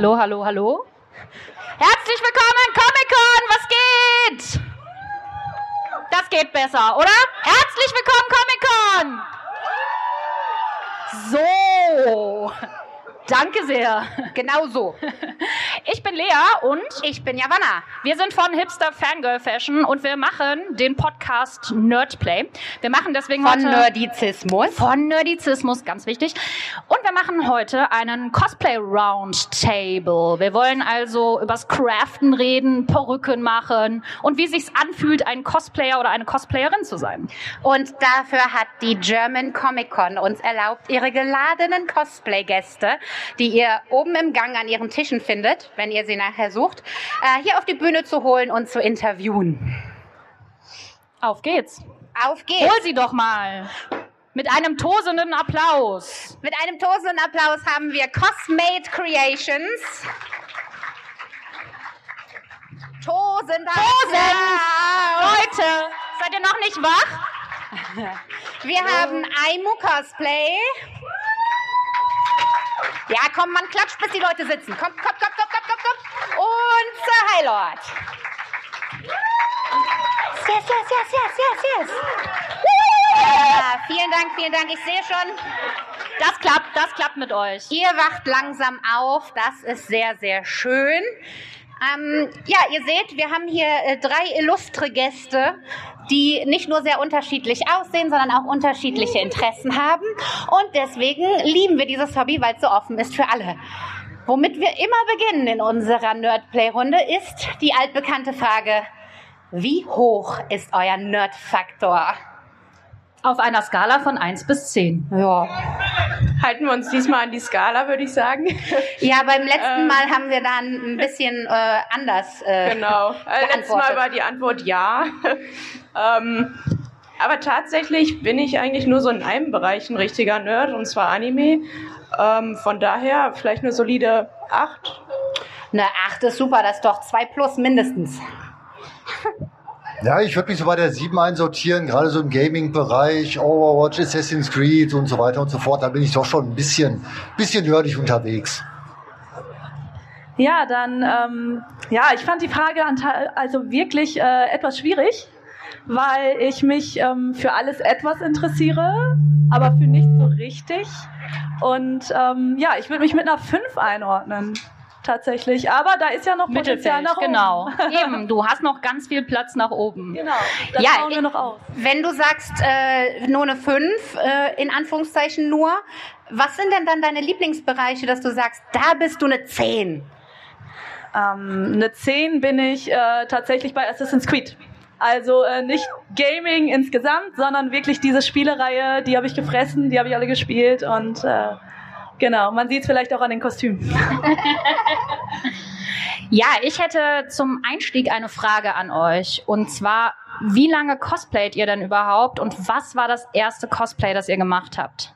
Hallo, hallo, hallo. Herzlich willkommen, Comic-Con, was geht? Das geht besser, oder? Herzlich willkommen, Comic-Con! So. Danke sehr. Genau so. Ich bin Lea und ich bin Javanna. Wir sind von Hipster Fangirl Fashion und wir machen den Podcast Nerdplay. Wir machen deswegen von heute Nerdizismus. Von Nerdizismus, ganz wichtig. Und wir machen heute einen Cosplay Roundtable. Wir wollen also übers Craften reden, Perücken machen und wie sich's anfühlt, ein Cosplayer oder eine Cosplayerin zu sein. Und dafür hat die German Comic Con uns erlaubt, ihre geladenen Cosplay-Gäste die ihr oben im Gang an ihren Tischen findet, wenn ihr sie nachher sucht, äh, hier auf die Bühne zu holen und zu interviewen. Auf geht's. Auf geht's. Hol sie doch mal. Mit einem tosenden Applaus. Mit einem tosenden Applaus haben wir Cosmate Creations. Tosender Tosen! Leute, seid ihr noch nicht wach? Wir haben Aimu Cosplay. Ja, komm, man klatscht, bis die Leute sitzen. Komm, komm, komm, komm, komm, komm, komm. Highlord. Yes, yes, yes, yes, yes, yes. Ja, vielen Dank, vielen Dank. Ich sehe schon. Das klappt, das klappt mit euch. Ihr wacht langsam auf. Das ist sehr, sehr schön. Ähm, ja, ihr seht, wir haben hier äh, drei illustre Gäste, die nicht nur sehr unterschiedlich aussehen, sondern auch unterschiedliche Interessen haben. Und deswegen lieben wir dieses Hobby, weil es so offen ist für alle. Womit wir immer beginnen in unserer Nerdplay-Runde ist die altbekannte Frage, wie hoch ist euer Nerdfaktor? Auf einer Skala von 1 bis 10. Ja. Halten wir uns diesmal an die Skala, würde ich sagen. Ja, beim letzten ähm, Mal haben wir dann ein bisschen äh, anders. Äh, genau. Also letztes Mal war die Antwort ja. ähm, aber tatsächlich bin ich eigentlich nur so in einem Bereich ein richtiger Nerd, und zwar Anime. Ähm, von daher vielleicht eine solide 8. Eine 8 ist super, das ist doch 2 plus mindestens. Ja, ich würde mich so bei der 7 einsortieren, gerade so im Gaming-Bereich, Overwatch, Assassin's Creed und so weiter und so fort. Da bin ich doch schon ein bisschen, bisschen nerdig unterwegs. Ja, dann, ähm, ja, ich fand die Frage also wirklich äh, etwas schwierig, weil ich mich ähm, für alles etwas interessiere, aber für nichts so richtig. Und ähm, ja, ich würde mich mit einer 5 einordnen tatsächlich. Aber da ist ja noch Potenzial nach oben. Genau. Eben, du hast noch ganz viel Platz nach oben. Genau. Das ja, bauen wir noch aus. Wenn du sagst, äh, nur eine 5, äh, in Anführungszeichen nur, was sind denn dann deine Lieblingsbereiche, dass du sagst, da bist du eine 10? Ähm, eine 10 bin ich äh, tatsächlich bei Assassin's Creed. Also äh, nicht Gaming insgesamt, sondern wirklich diese Spielereihe, die habe ich gefressen, die habe ich alle gespielt und äh, Genau, man sieht es vielleicht auch an den Kostümen. ja, ich hätte zum Einstieg eine Frage an euch. Und zwar, wie lange cosplayt ihr denn überhaupt und was war das erste Cosplay, das ihr gemacht habt?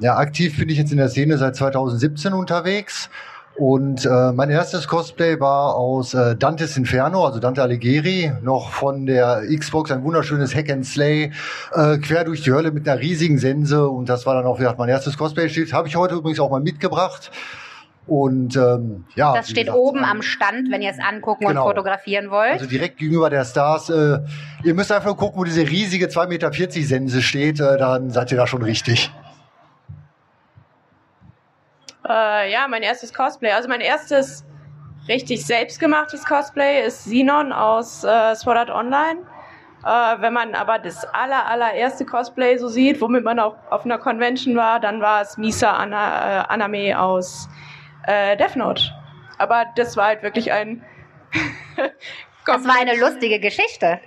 Ja, aktiv bin ich jetzt in der Szene seit 2017 unterwegs. Und äh, mein erstes Cosplay war aus äh, Dantes Inferno, also Dante Alighieri, noch von der Xbox, ein wunderschönes Hack and Slay, äh, quer durch die Hölle mit einer riesigen Sense. Und das war dann auch wieder mein erstes Cosplay. Steht, habe ich heute übrigens auch mal mitgebracht. Und ähm, ja. Das steht gesagt, oben am Stand, wenn ihr es angucken genau. und fotografieren wollt. Also direkt gegenüber der Stars. Äh, ihr müsst einfach gucken, wo diese riesige 2,40 Meter Sense steht, äh, dann seid ihr da schon richtig. Äh, ja, mein erstes Cosplay. Also mein erstes richtig selbstgemachtes Cosplay ist Sinon aus äh, Sword Art Online. Äh, wenn man aber das aller, allererste Cosplay so sieht, womit man auch auf einer Convention war, dann war es Misa Ana, äh, Aname aus äh, Death Note. Aber das war halt wirklich ein Das war eine lustige Geschichte.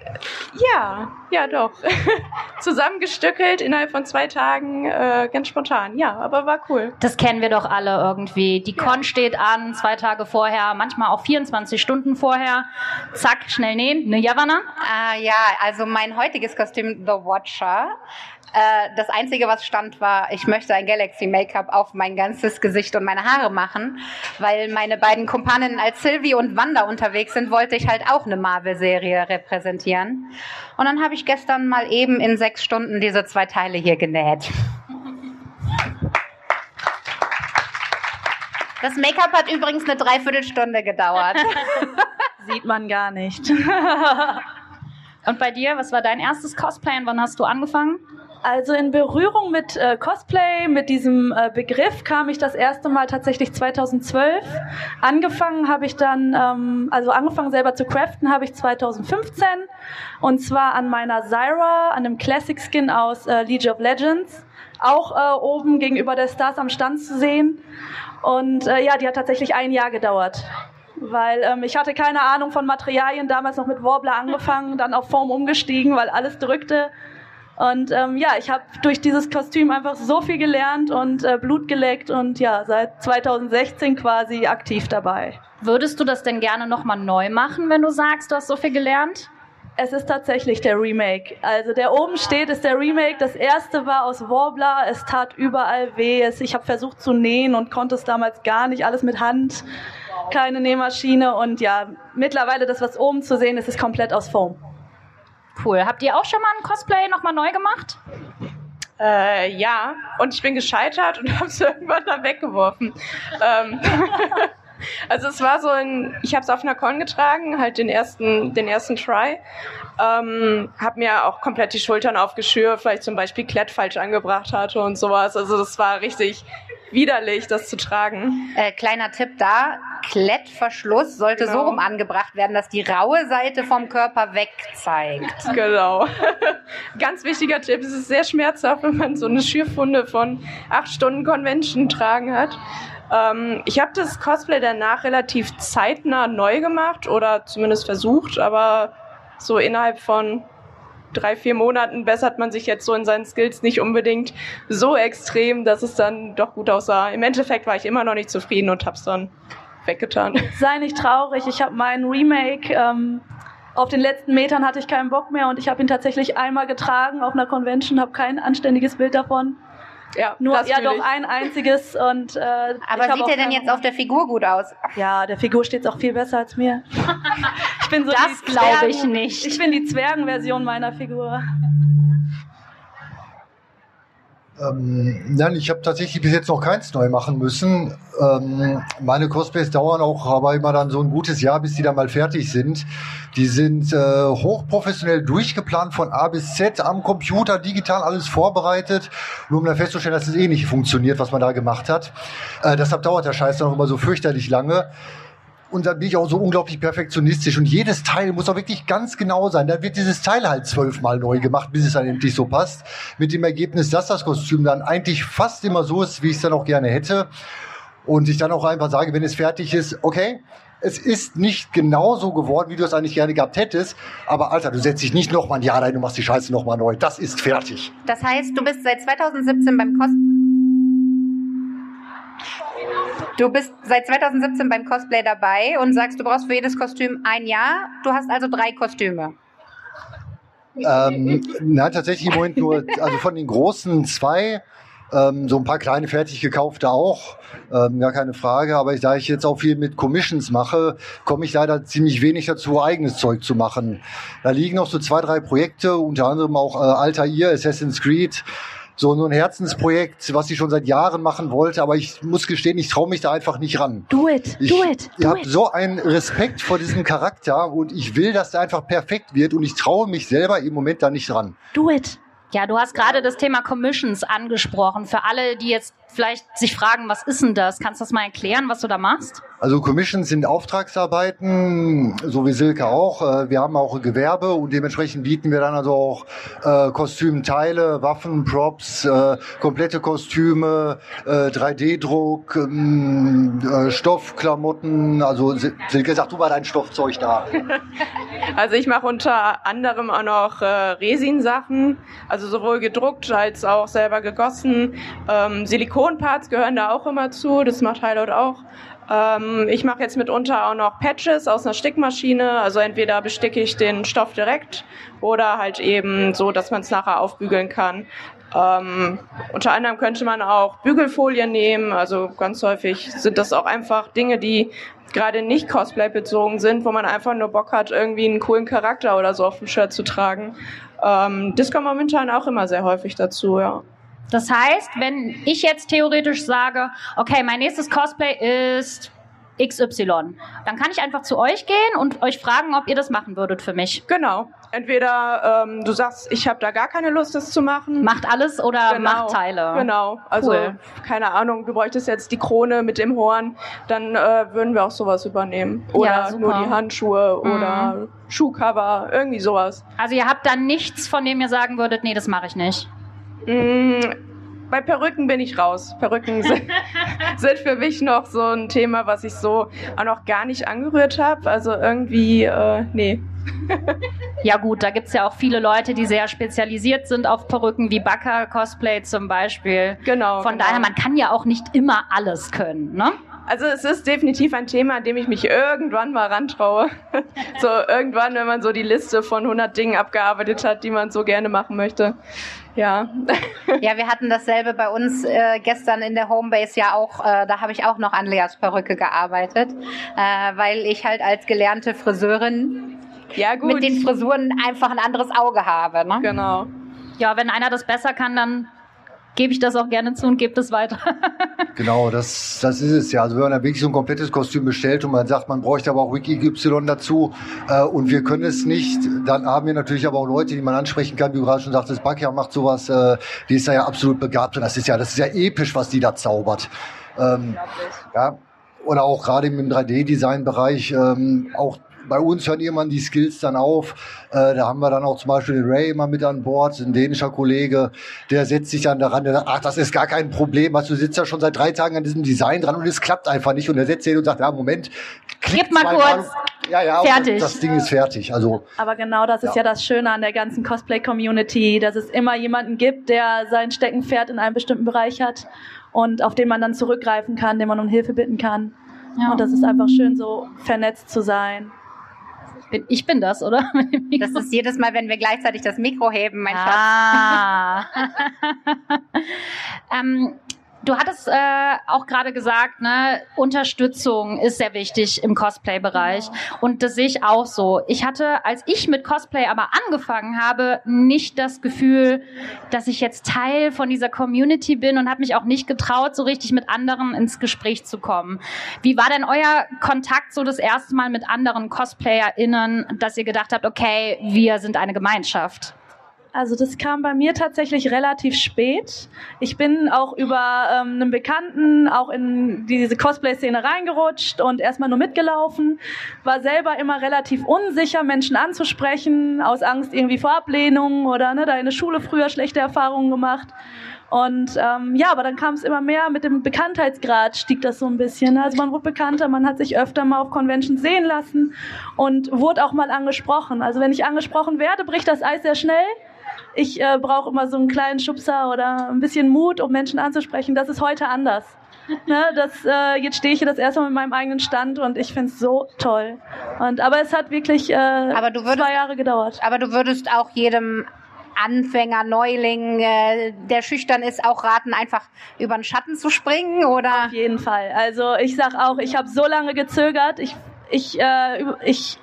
Ja, ja doch. Zusammengestückelt innerhalb von zwei Tagen, äh, ganz spontan. Ja, aber war cool. Das kennen wir doch alle irgendwie. Die Con steht an, zwei Tage vorher, manchmal auch 24 Stunden vorher. Zack, schnell nähen. Ne, Javana? Ah, ja, also mein heutiges Kostüm, The Watcher, äh, das Einzige, was stand, war, ich möchte ein Galaxy Make-up auf mein ganzes Gesicht und meine Haare machen, weil meine beiden Kumpaninnen als Sylvie und Wanda unterwegs sind, wollte ich halt auch eine Marvel-Serie repräsentieren. Und dann habe ich gestern mal eben in sechs Stunden diese zwei Teile hier genäht. Das Make-up hat übrigens eine Dreiviertelstunde gedauert. Sieht man gar nicht. Und bei dir, was war dein erstes Cosplay und wann hast du angefangen? Also in Berührung mit äh, Cosplay, mit diesem äh, Begriff kam ich das erste Mal tatsächlich 2012. Angefangen habe ich dann, ähm, also angefangen selber zu craften habe ich 2015 und zwar an meiner Zyra, an einem Classic Skin aus äh, League of Legends, auch äh, oben gegenüber der Stars am Stand zu sehen. Und äh, ja, die hat tatsächlich ein Jahr gedauert weil ähm, ich hatte keine Ahnung von Materialien, damals noch mit Warbler angefangen, dann auf Form umgestiegen, weil alles drückte. Und ähm, ja, ich habe durch dieses Kostüm einfach so viel gelernt und äh, Blut geleckt und ja, seit 2016 quasi aktiv dabei. Würdest du das denn gerne nochmal neu machen, wenn du sagst, du hast so viel gelernt? Es ist tatsächlich der Remake. Also der oben steht, ist der Remake. Das erste war aus Warbler. Es tat überall weh. Ich habe versucht zu nähen und konnte es damals gar nicht. Alles mit Hand, keine Nähmaschine. Und ja, mittlerweile das, was oben zu sehen ist, ist komplett aus Foam. Cool. Habt ihr auch schon mal ein Cosplay nochmal neu gemacht? Äh, ja, und ich bin gescheitert und habe es irgendwann dann weggeworfen. ähm, also es war so ein, ich habe es auf einer Con getragen, halt den ersten, den ersten Try. Ähm, habe mir auch komplett die Schultern aufgeschürt, weil ich zum Beispiel Klett falsch angebracht hatte und sowas. Also das war richtig widerlich, das zu tragen. Äh, kleiner Tipp da, Klettverschluss sollte genau. so rum angebracht werden, dass die raue Seite vom Körper wegzeigt. Genau. Ganz wichtiger Tipp, es ist sehr schmerzhaft, wenn man so eine Schürfwunde von acht Stunden Convention tragen hat. Ähm, ich habe das Cosplay danach relativ zeitnah neu gemacht oder zumindest versucht, aber so innerhalb von drei, vier Monaten bessert man sich jetzt so in seinen Skills nicht unbedingt so extrem, dass es dann doch gut aussah. Im Endeffekt war ich immer noch nicht zufrieden und hab's dann weggetan. Sei nicht traurig, ich habe meinen Remake ähm, auf den letzten Metern hatte ich keinen Bock mehr und ich habe ihn tatsächlich einmal getragen auf einer Convention, habe kein anständiges Bild davon. Ja, nur ja doch ein einziges und äh, aber sieht er denn jetzt auf der Figur gut aus? Ja, der Figur steht auch viel besser als mir. ich bin so das glaube ich nicht. Ich bin die Zwergenversion meiner Figur. Ähm, nein, ich habe tatsächlich bis jetzt noch keins neu machen müssen. Ähm, meine Cosplays dauern auch aber immer dann so ein gutes Jahr, bis die dann mal fertig sind. Die sind äh, hochprofessionell durchgeplant von A bis Z am Computer, digital alles vorbereitet, nur um dann festzustellen, dass es eh nicht funktioniert, was man da gemacht hat. Äh, deshalb dauert der Scheiß dann auch immer so fürchterlich lange. Und dann bin ich auch so unglaublich perfektionistisch. Und jedes Teil muss auch wirklich ganz genau sein. Da wird dieses Teil halt zwölfmal neu gemacht, bis es dann endlich so passt. Mit dem Ergebnis, dass das Kostüm dann eigentlich fast immer so ist, wie ich es dann auch gerne hätte. Und ich dann auch einfach sage, wenn es fertig ist, okay, es ist nicht genauso geworden, wie du es eigentlich gerne gehabt hättest. Aber Alter, du setzt dich nicht nochmal ein Jahr rein, du machst die Scheiße nochmal neu. Das ist fertig. Das heißt, du bist seit 2017 beim Kosten Du bist seit 2017 beim Cosplay dabei und sagst, du brauchst für jedes Kostüm ein Jahr. Du hast also drei Kostüme. Ähm, na, tatsächlich im Moment nur, also von den großen zwei, ähm, so ein paar kleine fertig gekaufte auch, ähm, gar keine Frage. Aber da ich jetzt auch viel mit Commissions mache, komme ich leider ziemlich wenig dazu, eigenes Zeug zu machen. Da liegen noch so zwei, drei Projekte, unter anderem auch äh, Altair, Assassin's Creed, so ein Herzensprojekt, was ich schon seit Jahren machen wollte, aber ich muss gestehen, ich traue mich da einfach nicht ran. Do it, ich, do it. Ich habe so einen Respekt vor diesem Charakter und ich will, dass der einfach perfekt wird und ich traue mich selber im Moment da nicht ran. Do it. Ja, du hast gerade das Thema Commissions angesprochen. Für alle, die jetzt vielleicht sich fragen, was ist denn das? Kannst du das mal erklären, was du da machst? Also Commissions sind Auftragsarbeiten, so wie Silke auch. Äh, wir haben auch Gewerbe und dementsprechend bieten wir dann also auch äh, Kostümteile, Waffen, Props, äh, komplette Kostüme, äh, 3D-Druck, ähm, äh, Stoffklamotten. Also Silke, sag du mal dein Stoffzeug da. Also ich mache unter anderem auch noch äh, Resin-Sachen, also sowohl gedruckt als auch selber gegossen. Ähm, Silikonparts gehören da auch immer zu, das macht Highlight auch. Ähm, ich mache jetzt mitunter auch noch Patches aus einer Stickmaschine. Also entweder besticke ich den Stoff direkt oder halt eben so, dass man es nachher aufbügeln kann. Ähm, unter anderem könnte man auch Bügelfolien nehmen. Also ganz häufig sind das auch einfach Dinge, die gerade nicht Cosplay bezogen sind, wo man einfach nur Bock hat, irgendwie einen coolen Charakter oder so auf dem Shirt zu tragen. Ähm, das kommt momentan auch immer sehr häufig dazu, ja. Das heißt, wenn ich jetzt theoretisch sage, okay, mein nächstes Cosplay ist XY. Dann kann ich einfach zu euch gehen und euch fragen, ob ihr das machen würdet für mich. Genau. Entweder ähm, du sagst, ich habe da gar keine Lust, das zu machen. Macht alles oder Genau. macht Teile. Genau. Also Cool. keine Ahnung, du bräuchtest jetzt die Krone mit dem Horn, dann äh, würden wir auch sowas übernehmen. Oder Ja, nur die Handschuhe Mhm. oder Schuhcover, irgendwie sowas. Also ihr habt dann nichts, von dem ihr sagen würdet, nee, das mache ich nicht. Mm, bei Perücken bin ich raus. Perücken sind, sind für mich noch so ein Thema, was ich so auch noch gar nicht angerührt habe. Also irgendwie, äh, nee. Ja gut, da gibt's ja auch viele Leute, die sehr spezialisiert sind auf Perücken, wie Backer Cosplay zum Beispiel. Genau. Von genau. daher, man kann ja auch nicht immer alles können, ne? Also es ist definitiv ein Thema, an dem ich mich irgendwann mal rantraue. so irgendwann, wenn man so die Liste von 100 Dingen abgearbeitet hat, die man so gerne machen möchte. Ja. Ja, wir hatten dasselbe bei uns äh, gestern in der Homebase ja auch. Äh, da habe ich auch noch an Leas Perücke gearbeitet, äh, weil ich halt als gelernte Friseurin Ja, gut. mit den Frisuren einfach ein anderes Auge habe. Ne? genau. Ja, wenn einer das besser kann, dann gebe ich das auch gerne zu und gebe das weiter. Genau, das, das ist es ja. Also wenn man dann wirklich so ein komplettes Kostüm bestellt und man sagt, man bräuchte aber auch Wiki Y dazu äh, und wir können es nicht, dann haben wir natürlich aber auch Leute, die man ansprechen kann, wie du gerade schon sagtest, Bakia macht sowas, äh, die ist da ja absolut begabt und das ist ja, das ist ja episch, was die da zaubert. Ähm, ja, oder auch gerade im 3D-Design-Bereich, ähm, auch bei uns hören irgendwann die Skills dann auf. Äh, da haben wir dann auch zum Beispiel den Ray immer mit an Bord, ein dänischer Kollege, der setzt sich dann daran, der sagt, ach, das ist gar kein Problem, was du sitzt ja schon seit drei Tagen an diesem Design dran und es klappt einfach nicht. Und er setzt sich hin und sagt, ja, Moment, klick Gib mal kurz. und- Ja, ja, Fertig. Das Ding ist fertig. Also, Aber genau das ist Ja. ja das Schöne an der ganzen Cosplay-Community, dass es immer jemanden gibt, der sein Steckenpferd in einem bestimmten Bereich hat und auf den man dann zurückgreifen kann, den man um Hilfe bitten kann. Ja. Und das ist einfach schön, so vernetzt zu sein. Bin, ich bin das, oder? Das ist jedes Mal, wenn wir gleichzeitig das Mikro heben, mein Schatz. ah. ähm, du hattest äh, auch gerade gesagt, ne, Unterstützung ist sehr wichtig im Cosplay-Bereich. Und das sehe ich auch so. Ich hatte, als ich mit Cosplay aber angefangen habe, nicht das Gefühl, dass ich jetzt Teil von dieser Community bin und habe mich auch nicht getraut, so richtig mit anderen ins Gespräch zu kommen. Wie war denn euer Kontakt so das erste Mal mit anderen CosplayerInnen, dass ihr gedacht habt, okay, wir sind eine Gemeinschaft? Also das kam bei mir tatsächlich relativ spät. Ich bin auch über ähm, einen Bekannten auch in diese Cosplay-Szene reingerutscht und erstmal nur mitgelaufen. War selber immer relativ unsicher, Menschen anzusprechen, aus Angst irgendwie vor Ablehnung oder ne, da in der Schule früher schlechte Erfahrungen gemacht. Und ähm, ja, aber dann kam es immer mehr mit dem Bekanntheitsgrad stieg das so ein bisschen. Also man wurde bekannter, man hat sich öfter mal auf Conventions sehen lassen und wurde auch mal angesprochen. Also wenn ich angesprochen werde, bricht das Eis sehr schnell. Ich äh, brauche immer so einen kleinen Schubser oder ein bisschen Mut, um Menschen anzusprechen. Das ist heute anders. Ne, das, äh, jetzt stehe ich hier das erste Mal mit meinem eigenen Stand und ich finde es so toll. Und, aber es hat wirklich äh, würdest- zwei Jahre gedauert. Aber du würdest auch jedem Anfänger, Neuling, äh, der schüchtern ist, auch raten, einfach über den Schatten zu springen oder? Auf jeden Fall. Also ich sag auch, ich habe so lange gezögert. Ich, ich, äh, ich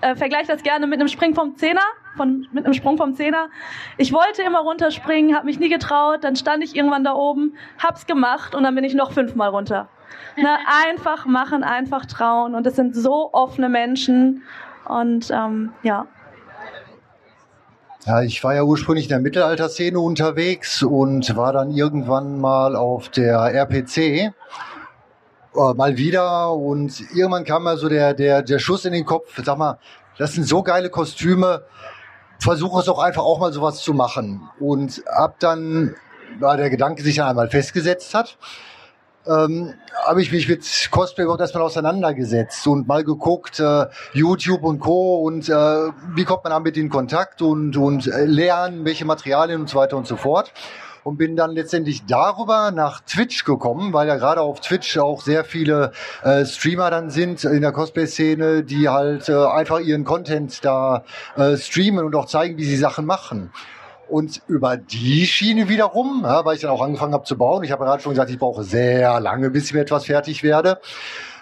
äh, vergleiche das gerne mit einem Spring vom Zehner, von, mit einem Sprung vom Zehner. Ich wollte immer runterspringen, habe mich nie getraut. Dann stand ich irgendwann da oben, hab's gemacht und dann bin ich noch fünfmal runter. Ne, einfach machen, einfach trauen. Und es sind so offene Menschen. Und ähm, ja, Ja, ich war ja ursprünglich in der Mittelalterszene unterwegs und war dann irgendwann mal auf der RPC äh, mal wieder und irgendwann kam mal so der, der, der Schuss in den Kopf, sag mal, das sind so geile Kostüme, versuche es doch einfach auch mal sowas zu machen. Und ab dann, da der Gedanke sich dann einmal festgesetzt hat, ähm, habe ich mich mit Cosplay überhaupt erstmal auseinandergesetzt und mal geguckt, äh, YouTube und Co. und äh, wie kommt man damit in Kontakt und, und äh, lernen, welche Materialien und so weiter und so fort. Und bin dann letztendlich darüber nach Twitch gekommen, weil ja gerade auf Twitch auch sehr viele äh, Streamer dann sind in der Cosplay-Szene, die halt äh, einfach ihren Content da äh, streamen und auch zeigen, wie sie Sachen machen. Und über die Schiene wiederum, ja, weil ich dann auch angefangen habe zu bauen, ich habe gerade schon gesagt, ich brauche sehr lange, bis ich mit etwas fertig werde,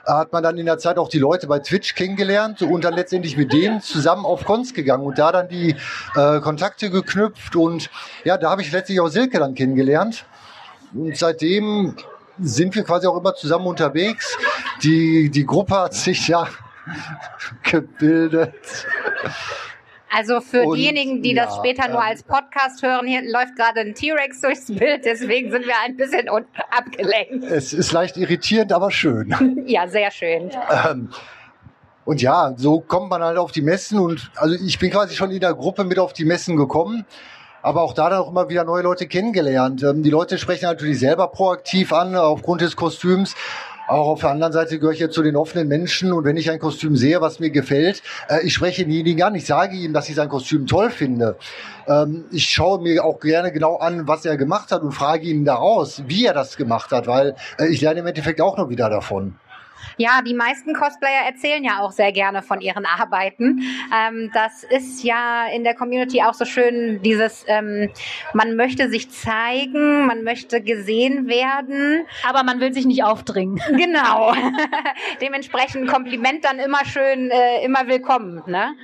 hat man dann in der Zeit auch die Leute bei Twitch kennengelernt und dann letztendlich mit denen zusammen auf Cons gegangen und da dann die äh, Kontakte geknüpft und ja, da habe ich letztlich auch Silke dann kennengelernt. Und seitdem sind wir quasi auch immer zusammen unterwegs. Die, die Gruppe hat sich ja gebildet. Also für Und, diejenigen, die das ja, später nur ähm, als Podcast hören, hier läuft gerade ein T-Rex durchs Bild, deswegen sind wir ein bisschen abgelenkt. Es ist leicht irritierend, aber schön. Ja, sehr schön. Ähm, und ja, so kommt man halt auf die Messen und also ich bin quasi schon in der Gruppe mit auf die Messen gekommen, aber auch da dann auch immer wieder neue Leute kennengelernt. Ähm, die Leute sprechen natürlich selber proaktiv an, aufgrund des Kostüms. Auch auf der anderen Seite gehöre ich jetzt zu den offenen Menschen und wenn ich ein Kostüm sehe, was mir gefällt, äh, ich spreche denjenigen an, ich sage ihm, dass ich sein Kostüm toll finde. Ähm, ich schaue mir auch gerne genau an, was er gemacht hat und frage ihn daraus, wie er das gemacht hat, weil äh, ich lerne im Endeffekt auch noch wieder davon. Ja, die meisten Cosplayer erzählen ja auch sehr gerne von ihren Arbeiten. Ähm, das ist ja in der Community auch so schön, dieses, ähm, man möchte sich zeigen, man möchte gesehen werden. Aber man will sich nicht aufdringen. Genau. Dementsprechend Kompliment dann immer schön, äh, immer willkommen. Ne?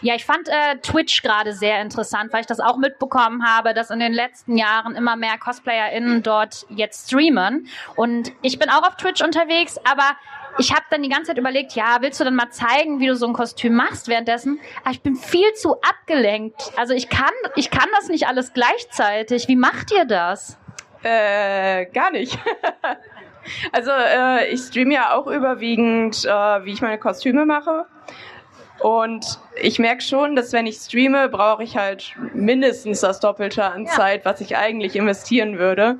Ja, ich fand äh, Twitch gerade sehr interessant, weil ich das auch mitbekommen habe, dass in den letzten Jahren immer mehr CosplayerInnen dort jetzt streamen. Und ich bin auch auf Twitch unterwegs, aber ich habe dann die ganze Zeit überlegt, ja, willst du dann mal zeigen, wie du so ein Kostüm machst währenddessen? Aber ich bin viel zu abgelenkt. Also ich kann, ich kann das nicht alles gleichzeitig. Wie macht ihr das? Äh, gar nicht. also äh, ich streame ja auch überwiegend, äh, wie ich meine Kostüme mache. Und ich merke schon, dass wenn ich streame, brauche ich halt mindestens das Doppelte an Ja. Zeit, was ich eigentlich investieren würde.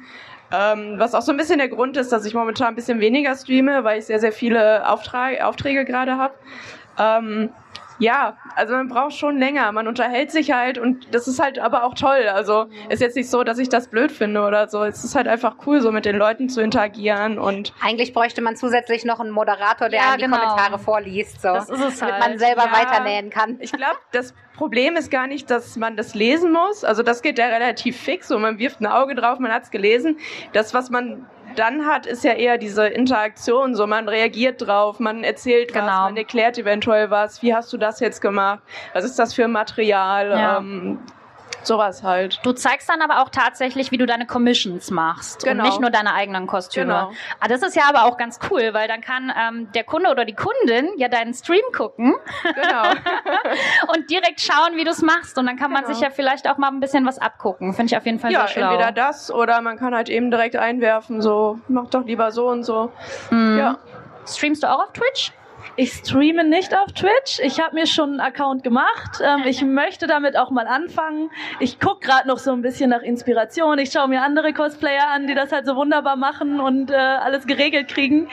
Ähm, was auch so ein bisschen der Grund ist, dass ich momentan ein bisschen weniger streame, weil ich sehr, sehr viele Auftrag, Aufträge gerade habe. Ähm, ja, also man braucht schon länger. Man unterhält sich halt und das ist halt aber auch toll. Also ist jetzt nicht so, dass ich das blöd finde oder so. Es ist halt einfach cool, so mit den Leuten zu interagieren und Eigentlich bräuchte man zusätzlich noch einen Moderator, der Ja, die genau. Kommentare vorliest, so, Das ist es damit halt. man selber Ja. weiternähen kann. Ich glaube, das Problem ist gar nicht, dass man das lesen muss. Also das geht ja relativ fix und man wirft ein Auge drauf, man hat's gelesen. Das, was man dann hat, ist ja eher diese Interaktion. So, man reagiert drauf, man erzählt was, Genau. man erklärt eventuell was. Wie hast du das jetzt gemacht? Was ist das für ein Material? Ja. Ähm, sowas halt. Du zeigst dann aber auch tatsächlich, wie du deine Commissions machst Genau. und nicht nur deine eigenen Kostüme. Genau. Ah, das ist ja aber auch ganz cool, weil dann kann ähm, der Kunde oder die Kundin ja deinen Stream gucken Genau. und direkt schauen, wie du es machst. Und dann kann man Genau. sich ja vielleicht auch mal ein bisschen was abgucken. Finde ich auf jeden Fall ja, sehr schlau. entweder das oder man kann halt eben direkt einwerfen, so, mach doch lieber so und so. Mhm. Ja. Streamst du auch auf Twitch? Ich streame nicht auf Twitch. Ich habe mir schon einen Account gemacht. Ähm, ich möchte damit auch mal anfangen. Ich guck gerade noch so ein bisschen nach Inspiration. Ich schaue mir andere Cosplayer an, die das halt so wunderbar machen und äh, alles geregelt kriegen.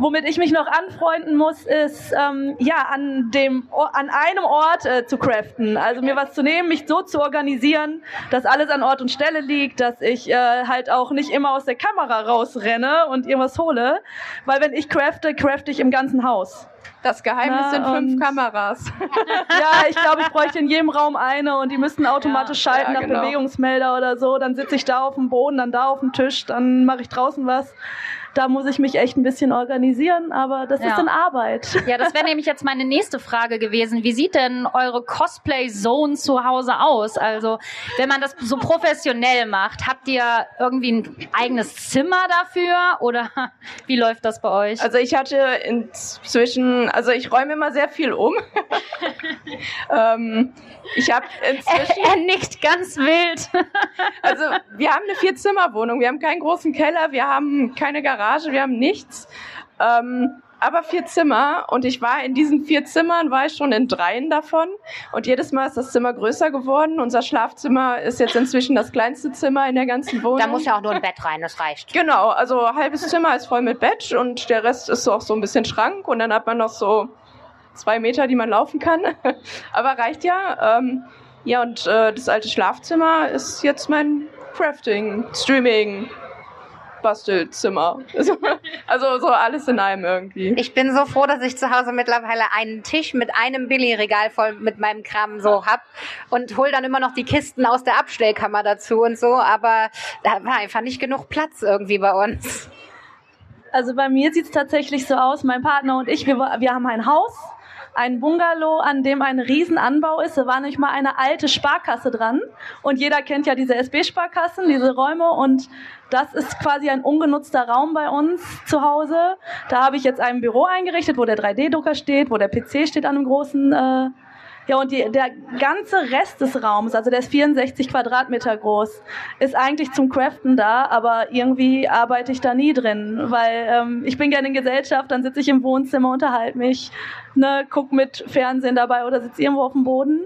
Womit ich mich noch anfreunden muss, ist ähm, ja an dem an einem Ort äh, zu craften. Also mir was zu nehmen, mich so zu organisieren, dass alles an Ort und Stelle liegt, dass ich äh, halt auch nicht immer aus der Kamera rausrenne und irgendwas hole, weil wenn ich crafte, crafte ich im ganzen Haus. Das Geheimnis Na, sind fünf Kameras. Ja, ich glaube, ich bräuchte in jedem Raum eine und die müssten automatisch Ja, schalten ja, nach genau. Bewegungsmelder oder so. Dann sitze ich da auf dem Boden, dann da auf dem Tisch, dann mache ich draußen was. Da muss ich mich echt ein bisschen organisieren, aber das Ja. ist dann Arbeit. Ja, das wäre nämlich jetzt meine nächste Frage gewesen. Wie sieht denn eure Cosplay-Zone zu Hause aus? Also, wenn man das so professionell macht, habt ihr irgendwie ein eigenes Zimmer dafür oder wie läuft das bei euch? Also ich hatte inzwischen, also ich räume immer sehr viel um. ähm, ich habe inzwischen, er nickt ganz wild. also wir haben eine Vierzimmerwohnung, wir haben keinen großen Keller, wir haben keine Garage, wir haben nichts. Ähm, aber vier Zimmer und ich war in diesen vier Zimmern, war ich schon in dreien davon und jedes Mal ist das Zimmer größer geworden. Unser Schlafzimmer ist jetzt inzwischen das kleinste Zimmer in der ganzen Wohnung. Da muss ja auch nur ein Bett rein, das reicht. Genau, also ein halbes Zimmer ist voll mit Bett und der Rest ist so auch so ein bisschen Schrank und dann hat man noch so zwei Meter, die man laufen kann. Aber reicht ja. Ähm, ja, und äh, das alte Schlafzimmer ist jetzt mein Crafting, Streaming, Bastelzimmer. Also, also so alles in einem irgendwie. Ich bin so froh, dass ich zu Hause mittlerweile einen Tisch mit einem Billigregal voll mit meinem Kram so hab und hol dann immer noch die Kisten aus der Abstellkammer dazu und so, aber da war einfach nicht genug Platz irgendwie bei uns. Also bei mir sieht es tatsächlich so aus, mein Partner und ich, wir, wir haben ein Haus, ein Bungalow, an dem ein Riesenanbau ist. Da war nicht mal eine alte Sparkasse dran. Und jeder kennt ja diese SB-Sparkassen, diese Räume. Und das ist quasi ein ungenutzter Raum bei uns zu Hause. Da habe ich jetzt ein Büro eingerichtet, wo der 3D-Drucker steht, wo der PC steht an einem großen äh, ja, und die, der ganze Rest des Raums, also der ist 64 Quadratmeter groß, ist eigentlich zum Craften da, aber irgendwie arbeite ich da nie drin, weil ähm, ich bin gerne in Gesellschaft, dann sitze ich im Wohnzimmer, unterhalte mich, ne, guck mit Fernsehen dabei oder sitze irgendwo auf dem Boden.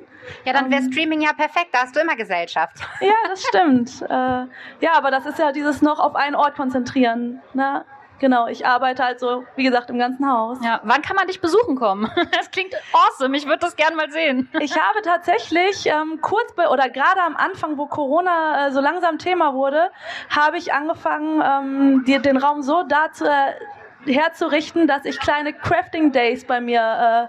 Ja, dann wäre Ähm, Streaming ja perfekt, da hast du immer Gesellschaft. Ja, das stimmt. äh, ja, aber das ist ja dieses noch auf einen Ort konzentrieren. Ne? Genau, ich arbeite also, wie gesagt, im ganzen Haus. Ja, wann kann man dich besuchen kommen? Das klingt awesome. Ich würde das gern mal sehen. Ich habe tatsächlich ähm, kurz bei, oder gerade am Anfang, wo Corona äh, so langsam Thema wurde, habe ich angefangen, ähm, die, den Raum so dazu äh, herzurichten, dass ich kleine Crafting Days bei mir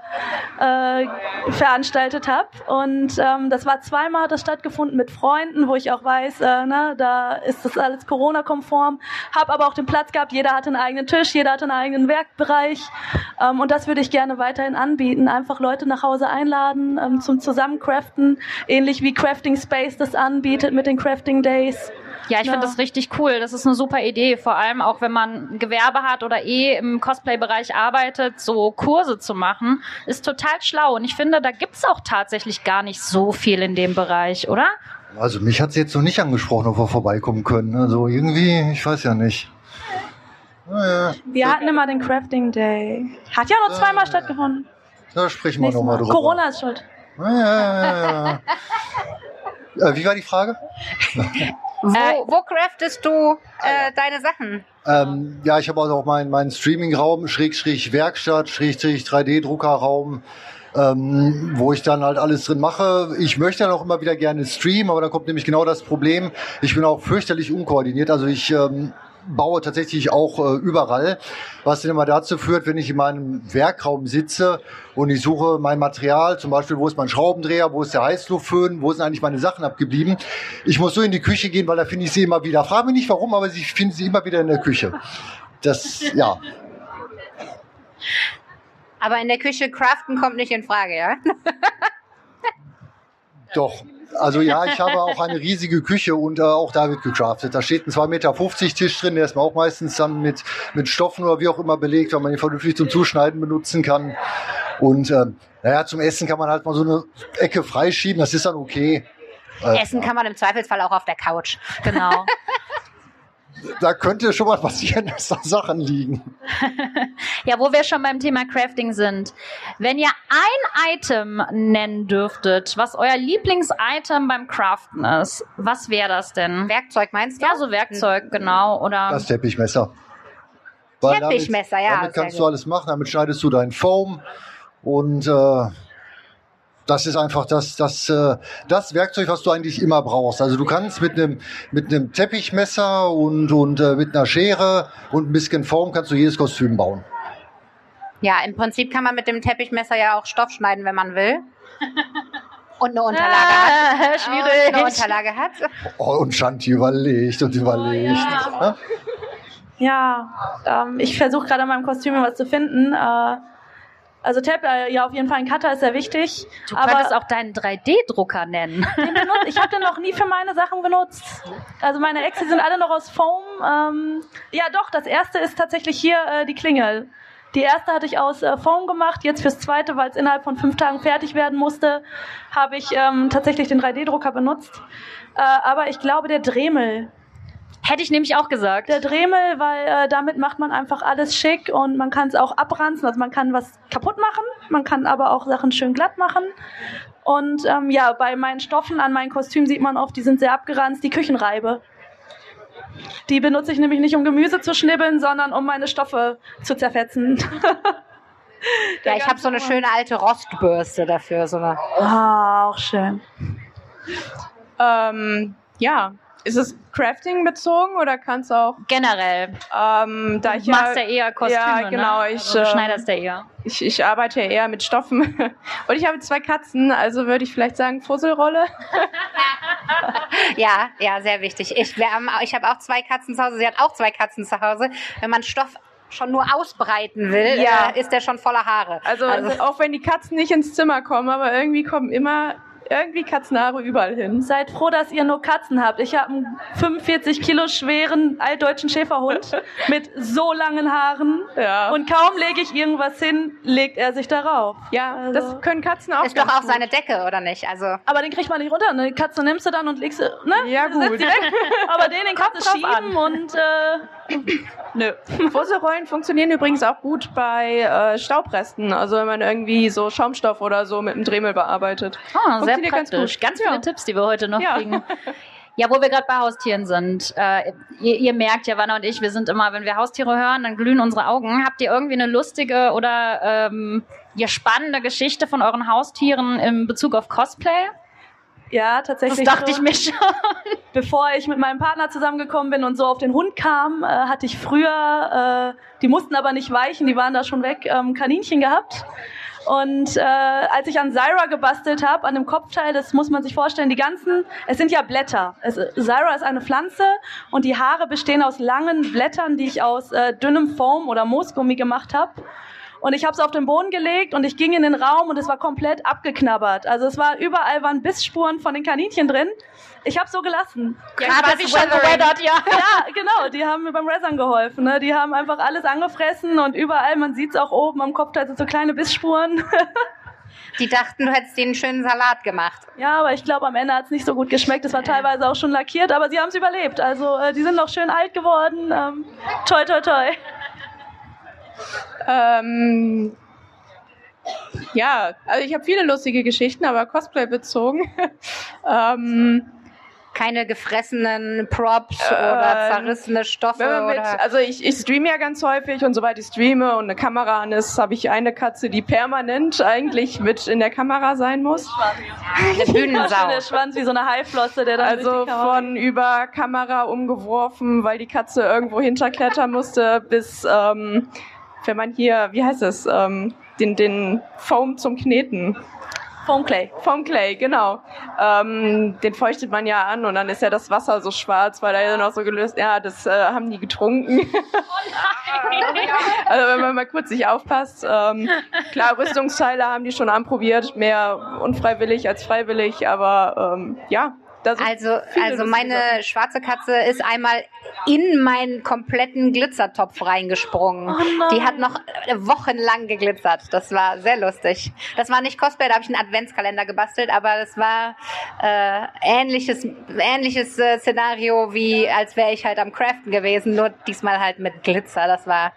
äh, äh, veranstaltet habe. Und ähm, das war zweimal hat das stattgefunden mit Freunden, wo ich auch weiß, äh, ne, da ist das alles Corona-konform. Habe aber auch den Platz gehabt, jeder hatte einen eigenen Tisch, jeder hatte einen eigenen Werkbereich. Ähm, und das würde ich gerne weiterhin anbieten. Einfach Leute nach Hause einladen ähm, zum Zusammencraften, ähnlich wie Crafting Space das anbietet mit den Crafting Days. Ja, ich Ja. finde das richtig cool. Das ist eine super Idee. Vor allem auch, wenn man Gewerbe hat oder eh im Cosplay-Bereich arbeitet, so Kurse zu machen, ist total schlau. Und ich finde, da gibt's auch tatsächlich gar nicht so viel in dem Bereich, oder? Also mich hat sie jetzt noch nicht angesprochen, ob wir vorbeikommen können. Also irgendwie, ich weiß ja nicht. Naja, Wir hatten immer den Crafting Day. Hat ja nur zweimal stattgefunden. da sprechen wir nochmal Mal. drüber. Corona ist schuld. Ja, ja, ja, ja. Äh, wie war die Frage? Wo, wo craftest du äh, deine Sachen? Ähm, ja, ich habe also auch meinen meinen Streaming-Raum, Schrägstrich Werkstatt, Schrägstrich 3D-Druckerraum, ähm, wo ich dann halt alles drin mache. Ich möchte dann auch immer wieder gerne streamen, aber da kommt nämlich genau das Problem. Ich bin auch fürchterlich unkoordiniert. Also ich ähm, baue tatsächlich auch äh, überall, was dann immer dazu führt, wenn ich in meinem Werkraum sitze und ich suche mein Material, zum Beispiel, wo ist mein Schraubendreher, wo ist der Heißluftföhn, wo sind eigentlich meine Sachen abgeblieben. Ich muss so in die Küche gehen, weil da finde ich sie immer wieder. Frage mich nicht warum, aber ich finde sie immer wieder in der Küche. Das, ja. Aber in der Küche craften kommt nicht in Frage, ja? Doch. Also ja, ich habe auch eine riesige Küche und äh, auch da wird gecraftet. Da steht ein 2,50 Meter Tisch drin, der ist auch meistens dann mit, mit Stoffen oder wie auch immer belegt, weil man ihn vernünftig zum Zuschneiden benutzen kann. Und ähm, naja, zum Essen kann man halt mal so eine Ecke freischieben, das ist dann okay. Äh, Essen kann man im Zweifelsfall auch auf der Couch. Genau. Da könnte schon mal passieren, dass da Sachen liegen. Ja, wo wir schon beim Thema Crafting sind. Wenn ihr ein Item nennen dürftet, was euer Lieblings-Item beim Craften ist, was wäre das denn? Werkzeug meinst du? Ja, so Werkzeug, genau. Oder Das Teppichmesser. Weil Teppichmesser, damit, ja, Damit kannst gut. du alles machen, damit schneidest du deinen Foam und äh, das ist einfach das, das, äh, das Werkzeug, was du eigentlich immer brauchst. Also du kannst mit einem mit einem Teppichmesser und, und äh, mit einer Schere und ein bisschen Form kannst du jedes Kostüm bauen. Ja, im Prinzip kann man mit dem Teppichmesser ja auch Stoff schneiden, wenn man will. Und eine Unterlage hat. Ah, Und eine schwierig. Unterlage hat. Oh, und Shanti überlegt und überlegt. Ja. Ja, ähm, ich versuche gerade an meinem Kostüm was zu finden. Äh, also Tab, äh, ja, auf jeden Fall ein Cutter ist sehr wichtig. Du aber könntest auch deinen 3D-Drucker nennen. den benutzt, ich habe den noch nie für meine Sachen benutzt. Also meine Exe sind alle noch aus Foam. Ähm, ja, doch, das erste ist tatsächlich hier äh, die Klingel. Die erste hatte ich aus äh, Foam gemacht. Jetzt fürs zweite, weil es innerhalb von fünf Tagen fertig werden musste, habe ich ähm, tatsächlich den 3D-Drucker benutzt. Äh, aber ich glaube, der Dremel, Hätte ich nämlich auch gesagt. der Dremel, weil äh, damit macht man einfach alles schick und man kann es auch abranzen. Also man kann was kaputt machen, man kann aber auch Sachen schön glatt machen. Und ähm, ja, bei meinen Stoffen an meinen Kostümen sieht man oft, die sind sehr abgeranzt, die Küchenreibe. Die benutze ich nämlich nicht, um Gemüse zu schnibbeln, sondern um meine Stoffe zu zerfetzen. Ja, ich habe so eine schöne alte Rostbürste dafür. So eine. Ah, auch schön. Ähm, ja. Ist es Crafting bezogen oder kannst du auch, Generell. ähm, da Du ich machst ja eher Kostüme, ja, genau, ne? ich, also, ähm, schneiderst ja eher. ich, ich arbeite ja eher mit Stoffen. Und ich habe zwei Katzen, also würde ich vielleicht sagen Fusselrolle. Ja, ja, sehr wichtig. Ich, wir haben, ich habe auch zwei Katzen zu Hause. Sie hat auch zwei Katzen zu Hause. Wenn man Stoff schon nur ausbreiten will, Ja. äh, ist der schon voller Haare. Also, auch wenn die Katzen nicht ins Zimmer kommen, aber irgendwie kommen immer irgendwie Katzenhaare überall hin. Seid froh, dass ihr nur Katzen habt. Ich habe einen 45 Kilo schweren altdeutschen Schäferhund mit so langen Haaren. Ja. Und kaum lege ich irgendwas hin, legt er sich darauf. Ja, Also- das können Katzen auch ist doch auch gut. seine Decke, oder nicht? Also Aber den kriegt man nicht runter. Eine Katze nimmst du dann und legst sie, ne? Ja, gut. Setzt sie weg. Aber den, den kannst du schieben und äh, nö. Fusselrollen funktionieren übrigens auch gut bei äh, Staubresten. Also wenn man irgendwie so Schaumstoff oder so mit dem Dremel bearbeitet. Ah, sehr Funktioniert ganz praktisch. gut. Ganz, viele Ja. Tipps, die wir heute noch Ja. kriegen. Ja, wo wir gerade bei Haustieren sind. Äh, ihr, ihr merkt ja, Wanne und ich, wir sind immer, wenn wir Haustiere hören, dann glühen unsere Augen. Habt ihr irgendwie eine lustige oder ähm, ja, spannende Geschichte von euren Haustieren in Bezug auf Cosplay? Ja, Das tatsächlich. dachte ich schon. mir schon. Bevor ich mit meinem Partner zusammengekommen bin und so auf den Hund kam, äh, hatte ich früher, äh, die mussten aber nicht weichen, die waren da schon weg, ähm, Kaninchen gehabt. Und äh, als ich an Zyra gebastelt habe, an dem Kopfteil, das muss man sich vorstellen, die ganzen, es sind ja Blätter. Es, Zyra ist eine Pflanze und die Haare bestehen aus langen Blättern, die ich aus äh, dünnem Foam oder Moosgummi gemacht habe. Und ich habe es auf den Boden gelegt und ich ging in den Raum und es war komplett abgeknabbert. Also es war überall waren Bissspuren von den Kaninchen drin. Ich habe so gelassen. Gerade wie schon geweathert, ja. Ja, genau, die haben mir beim Resern geholfen. Ne? Die haben einfach alles angefressen und überall, man sieht es auch oben am Kopfteil, sind so kleine Bissspuren. die dachten, du hättest denen einen schönen Salat gemacht. ja, aber ich glaube, am Ende hat es nicht so gut geschmeckt. Es war teilweise auch schon lackiert, aber sie haben es überlebt. Also äh, die sind noch schön alt geworden. Ähm, toi, toi, toi. Ähm, ja, also ich habe viele lustige Geschichten, aber Cosplay bezogen. ähm, Keine gefressenen Props oder Ähm, zerrissene Stoffe mit, oder. also ich, ich streame ja ganz häufig und sobald ich streame und eine Kamera an ist, habe ich eine Katze, die permanent eigentlich mit in der Kamera sein muss. Eine Bühnensau. Der Schwanz wie so eine Haiflosse, der dann Also von über Kamera umgeworfen, weil die Katze irgendwo hinterklettern musste, bis ähm, wenn man hier, wie heißt es, ähm, den, den Foam zum Kneten. Foam Clay. Foam Clay, genau. Ähm, den feuchtet man ja an und dann ist ja das Wasser so schwarz, weil da ja noch so gelöst, ja, das äh, haben die getrunken. also wenn man mal kurz nicht aufpasst. Ähm, klar, Rüstungsteile haben die schon anprobiert, mehr unfreiwillig als freiwillig, aber ähm, ja. Also, also meine Sachen. schwarze Katze ist einmal in meinen kompletten Glitzertopf reingesprungen. Oh. Die hat noch äh, wochenlang geglitzert. Das war sehr lustig. Das war nicht Cosplay, da habe ich einen Adventskalender gebastelt, aber das war äh, ähnliches, ähnliches äh, Szenario wie als wäre ich halt am Craften gewesen, nur diesmal halt mit Glitzer. Das war.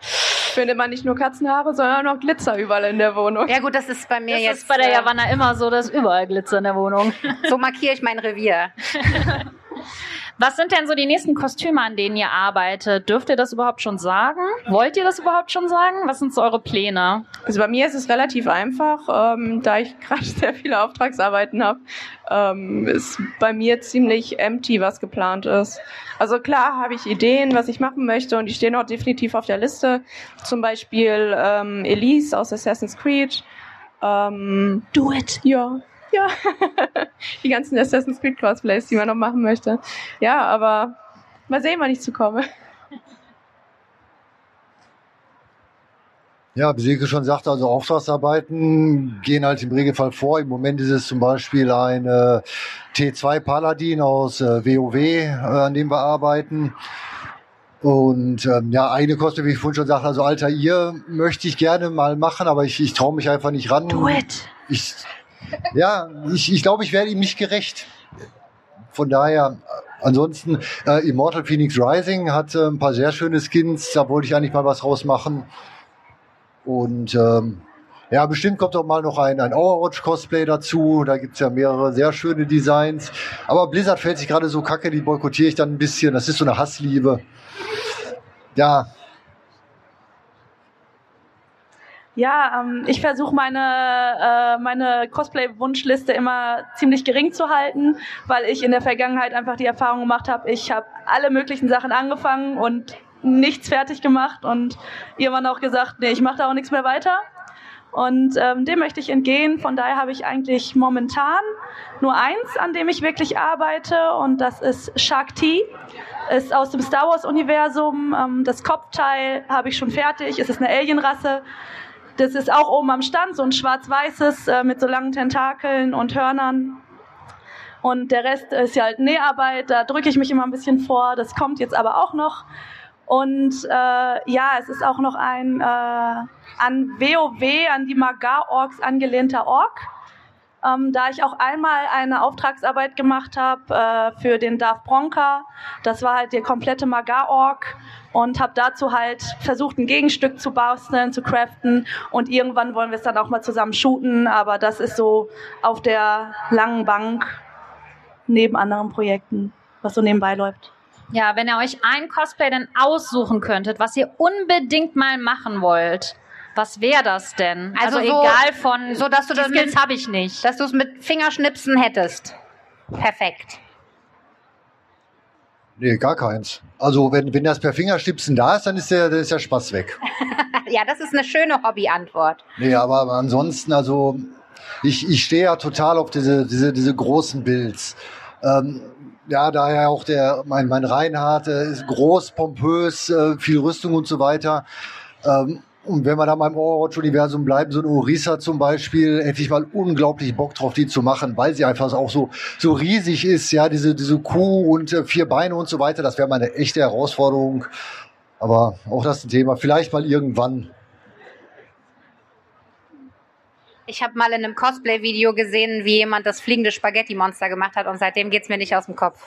Findet man nicht nur Katzenhaare, sondern auch Glitzer überall in der Wohnung. Ja gut, das ist bei mir Das jetzt. ist bei der äh, Javanna immer so, dass überall Glitzer in der Wohnung. so markiere ich mein Revier. Was sind denn so die nächsten Kostüme, an denen ihr arbeitet? Dürft ihr das überhaupt schon sagen? Wollt ihr das überhaupt schon sagen? Was sind so eure Pläne? Also bei mir ist es relativ einfach, ähm, da ich gerade sehr viele Auftragsarbeiten habe, ähm, ist bei mir ziemlich empty, was geplant ist. Also klar habe ich Ideen, was ich machen möchte und die stehen auch definitiv auf der Liste. Zum Beispiel ähm, Elise aus Assassin's Creed. Ähm, Do it. ja, ja. die ganzen Assassin's Creed Cosplays, die man noch machen möchte. Ja, aber mal sehen, wann ich zu komme. Ja, wie Silke schon sagte, also Auftragsarbeiten gehen halt im Regelfall vor. Im Moment ist es zum Beispiel eine T2 Paladin aus äh, WoW, äh, an dem wir arbeiten. Und ähm, ja, eine Koste, wie ich vorhin schon sagte, also Alter ihr möchte ich gerne mal machen, aber ich, ich traue mich einfach nicht ran. Do it. Ich, ja, ich, ich glaube, ich werde ihm nicht gerecht. Von daher, ansonsten, äh, Immortal Phoenix Rising hat äh, ein paar sehr schöne Skins, da wollte ich eigentlich mal was rausmachen. Und ähm, ja, bestimmt kommt auch mal noch ein, ein Overwatch-Cosplay dazu. Da gibt's ja mehrere sehr schöne Designs. Aber Blizzard fällt sich gerade so kacke, die boykottiere ich dann ein bisschen. Das ist so eine Hassliebe. Ja, Ja, ähm, ich versuche meine, äh, meine Cosplay-Wunschliste immer ziemlich gering zu halten, weil ich in der Vergangenheit einfach die Erfahrung gemacht habe, ich habe alle möglichen Sachen angefangen und nichts fertig gemacht und irgendwann auch gesagt, nee, ich mache da auch nichts mehr weiter. Und ähm, dem möchte ich entgehen. Von daher habe ich eigentlich momentan nur eins, an dem ich wirklich arbeite, und das ist Shark T. Ist aus dem Star Wars-Universum. Ähm, das Kopfteil habe ich schon fertig. Es ist eine Alienrasse. Das ist auch oben am Stand, so ein schwarz-weißes äh, mit so langen Tentakeln und Hörnern. Und der Rest ist ja halt Näharbeit, da drücke ich mich immer ein bisschen vor. Das kommt jetzt aber auch noch. Und äh, ja, es ist auch noch ein äh, an WoW, an die Magar-Orks angelehnter Ork. Ähm, da ich auch einmal eine Auftragsarbeit gemacht habe äh, für den Darth Bronca. Das war halt der komplette Magar-Ork und habe dazu halt versucht, ein Gegenstück zu basteln, zu craften und irgendwann wollen wir es dann auch mal zusammen shooten, aber das ist so auf der langen Bank neben anderen Projekten, was so nebenbei läuft. Ja, wenn ihr euch ein Cosplay denn aussuchen könntet, was ihr unbedingt mal machen wollt, was wäre das denn? Also, Also, so- egal von, so, dass du die das Skills habe ich nicht. Dass du es mit Fingerschnipsen hättest. Perfekt. Nee, gar keins. Also wenn, wenn das per Fingerstipsen da ist, dann ist der, dann ist der Spaß weg. Ja, das ist eine schöne Hobbyantwort. Nee, aber, aber ansonsten, also ich, ich stehe ja total auf diese, diese, diese großen Builds. Ähm, ja, daher auch der, mein, mein Reinhard äh, ist groß, pompös, äh, viel Rüstung und so weiter. Ähm, und wenn wir da mal im Overwatch-Universum bleiben, so eine Orisa zum Beispiel, hätte ich mal unglaublich Bock drauf, die zu machen, weil sie einfach auch so, so riesig ist, ja, diese, diese Kuh und äh, vier Beine und so weiter, das wäre mal eine echte Herausforderung. Aber auch das ist ein Thema. Vielleicht mal irgendwann. Ich habe mal in einem Cosplay-Video gesehen, wie jemand das fliegende Spaghetti-Monster gemacht hat und seitdem geht's mir nicht aus dem Kopf.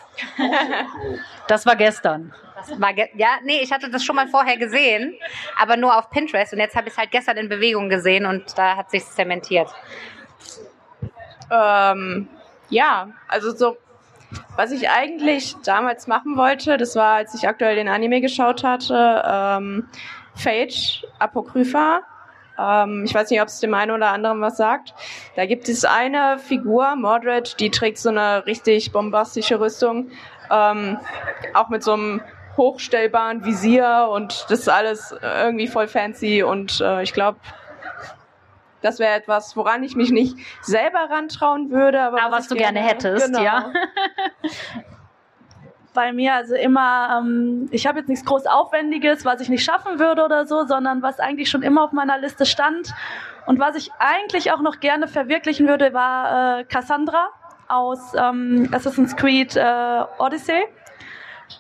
Das war gestern. Das war ge- ja, nee, ich hatte das schon mal vorher gesehen, aber nur auf Pinterest und jetzt habe ich es halt gestern in Bewegung gesehen und da hat sich zementiert. Ähm, ja, also so, was ich eigentlich damals machen wollte, das war, als ich aktuell den Anime geschaut hatte, ähm, Phage Apokrypha. Ähm, ich weiß nicht, ob es dem einen oder anderen was sagt. Da gibt es eine Figur, Mordred, die trägt so eine richtig bombastische Rüstung, ähm, auch mit so einem hochstellbaren Visier und das ist alles irgendwie voll fancy und äh, ich glaube, das wäre etwas, woran ich mich nicht selber rantrauen würde, aber, Aber was ich du gerne hättest, genau. ja. bei mir also immer, ähm, ich habe jetzt nichts groß Aufwendiges, was ich nicht schaffen würde oder so, sondern was eigentlich schon immer auf meiner Liste stand. Und was ich eigentlich auch noch gerne verwirklichen würde, war äh, Cassandra aus ähm, Assassin's Creed äh, Odyssey.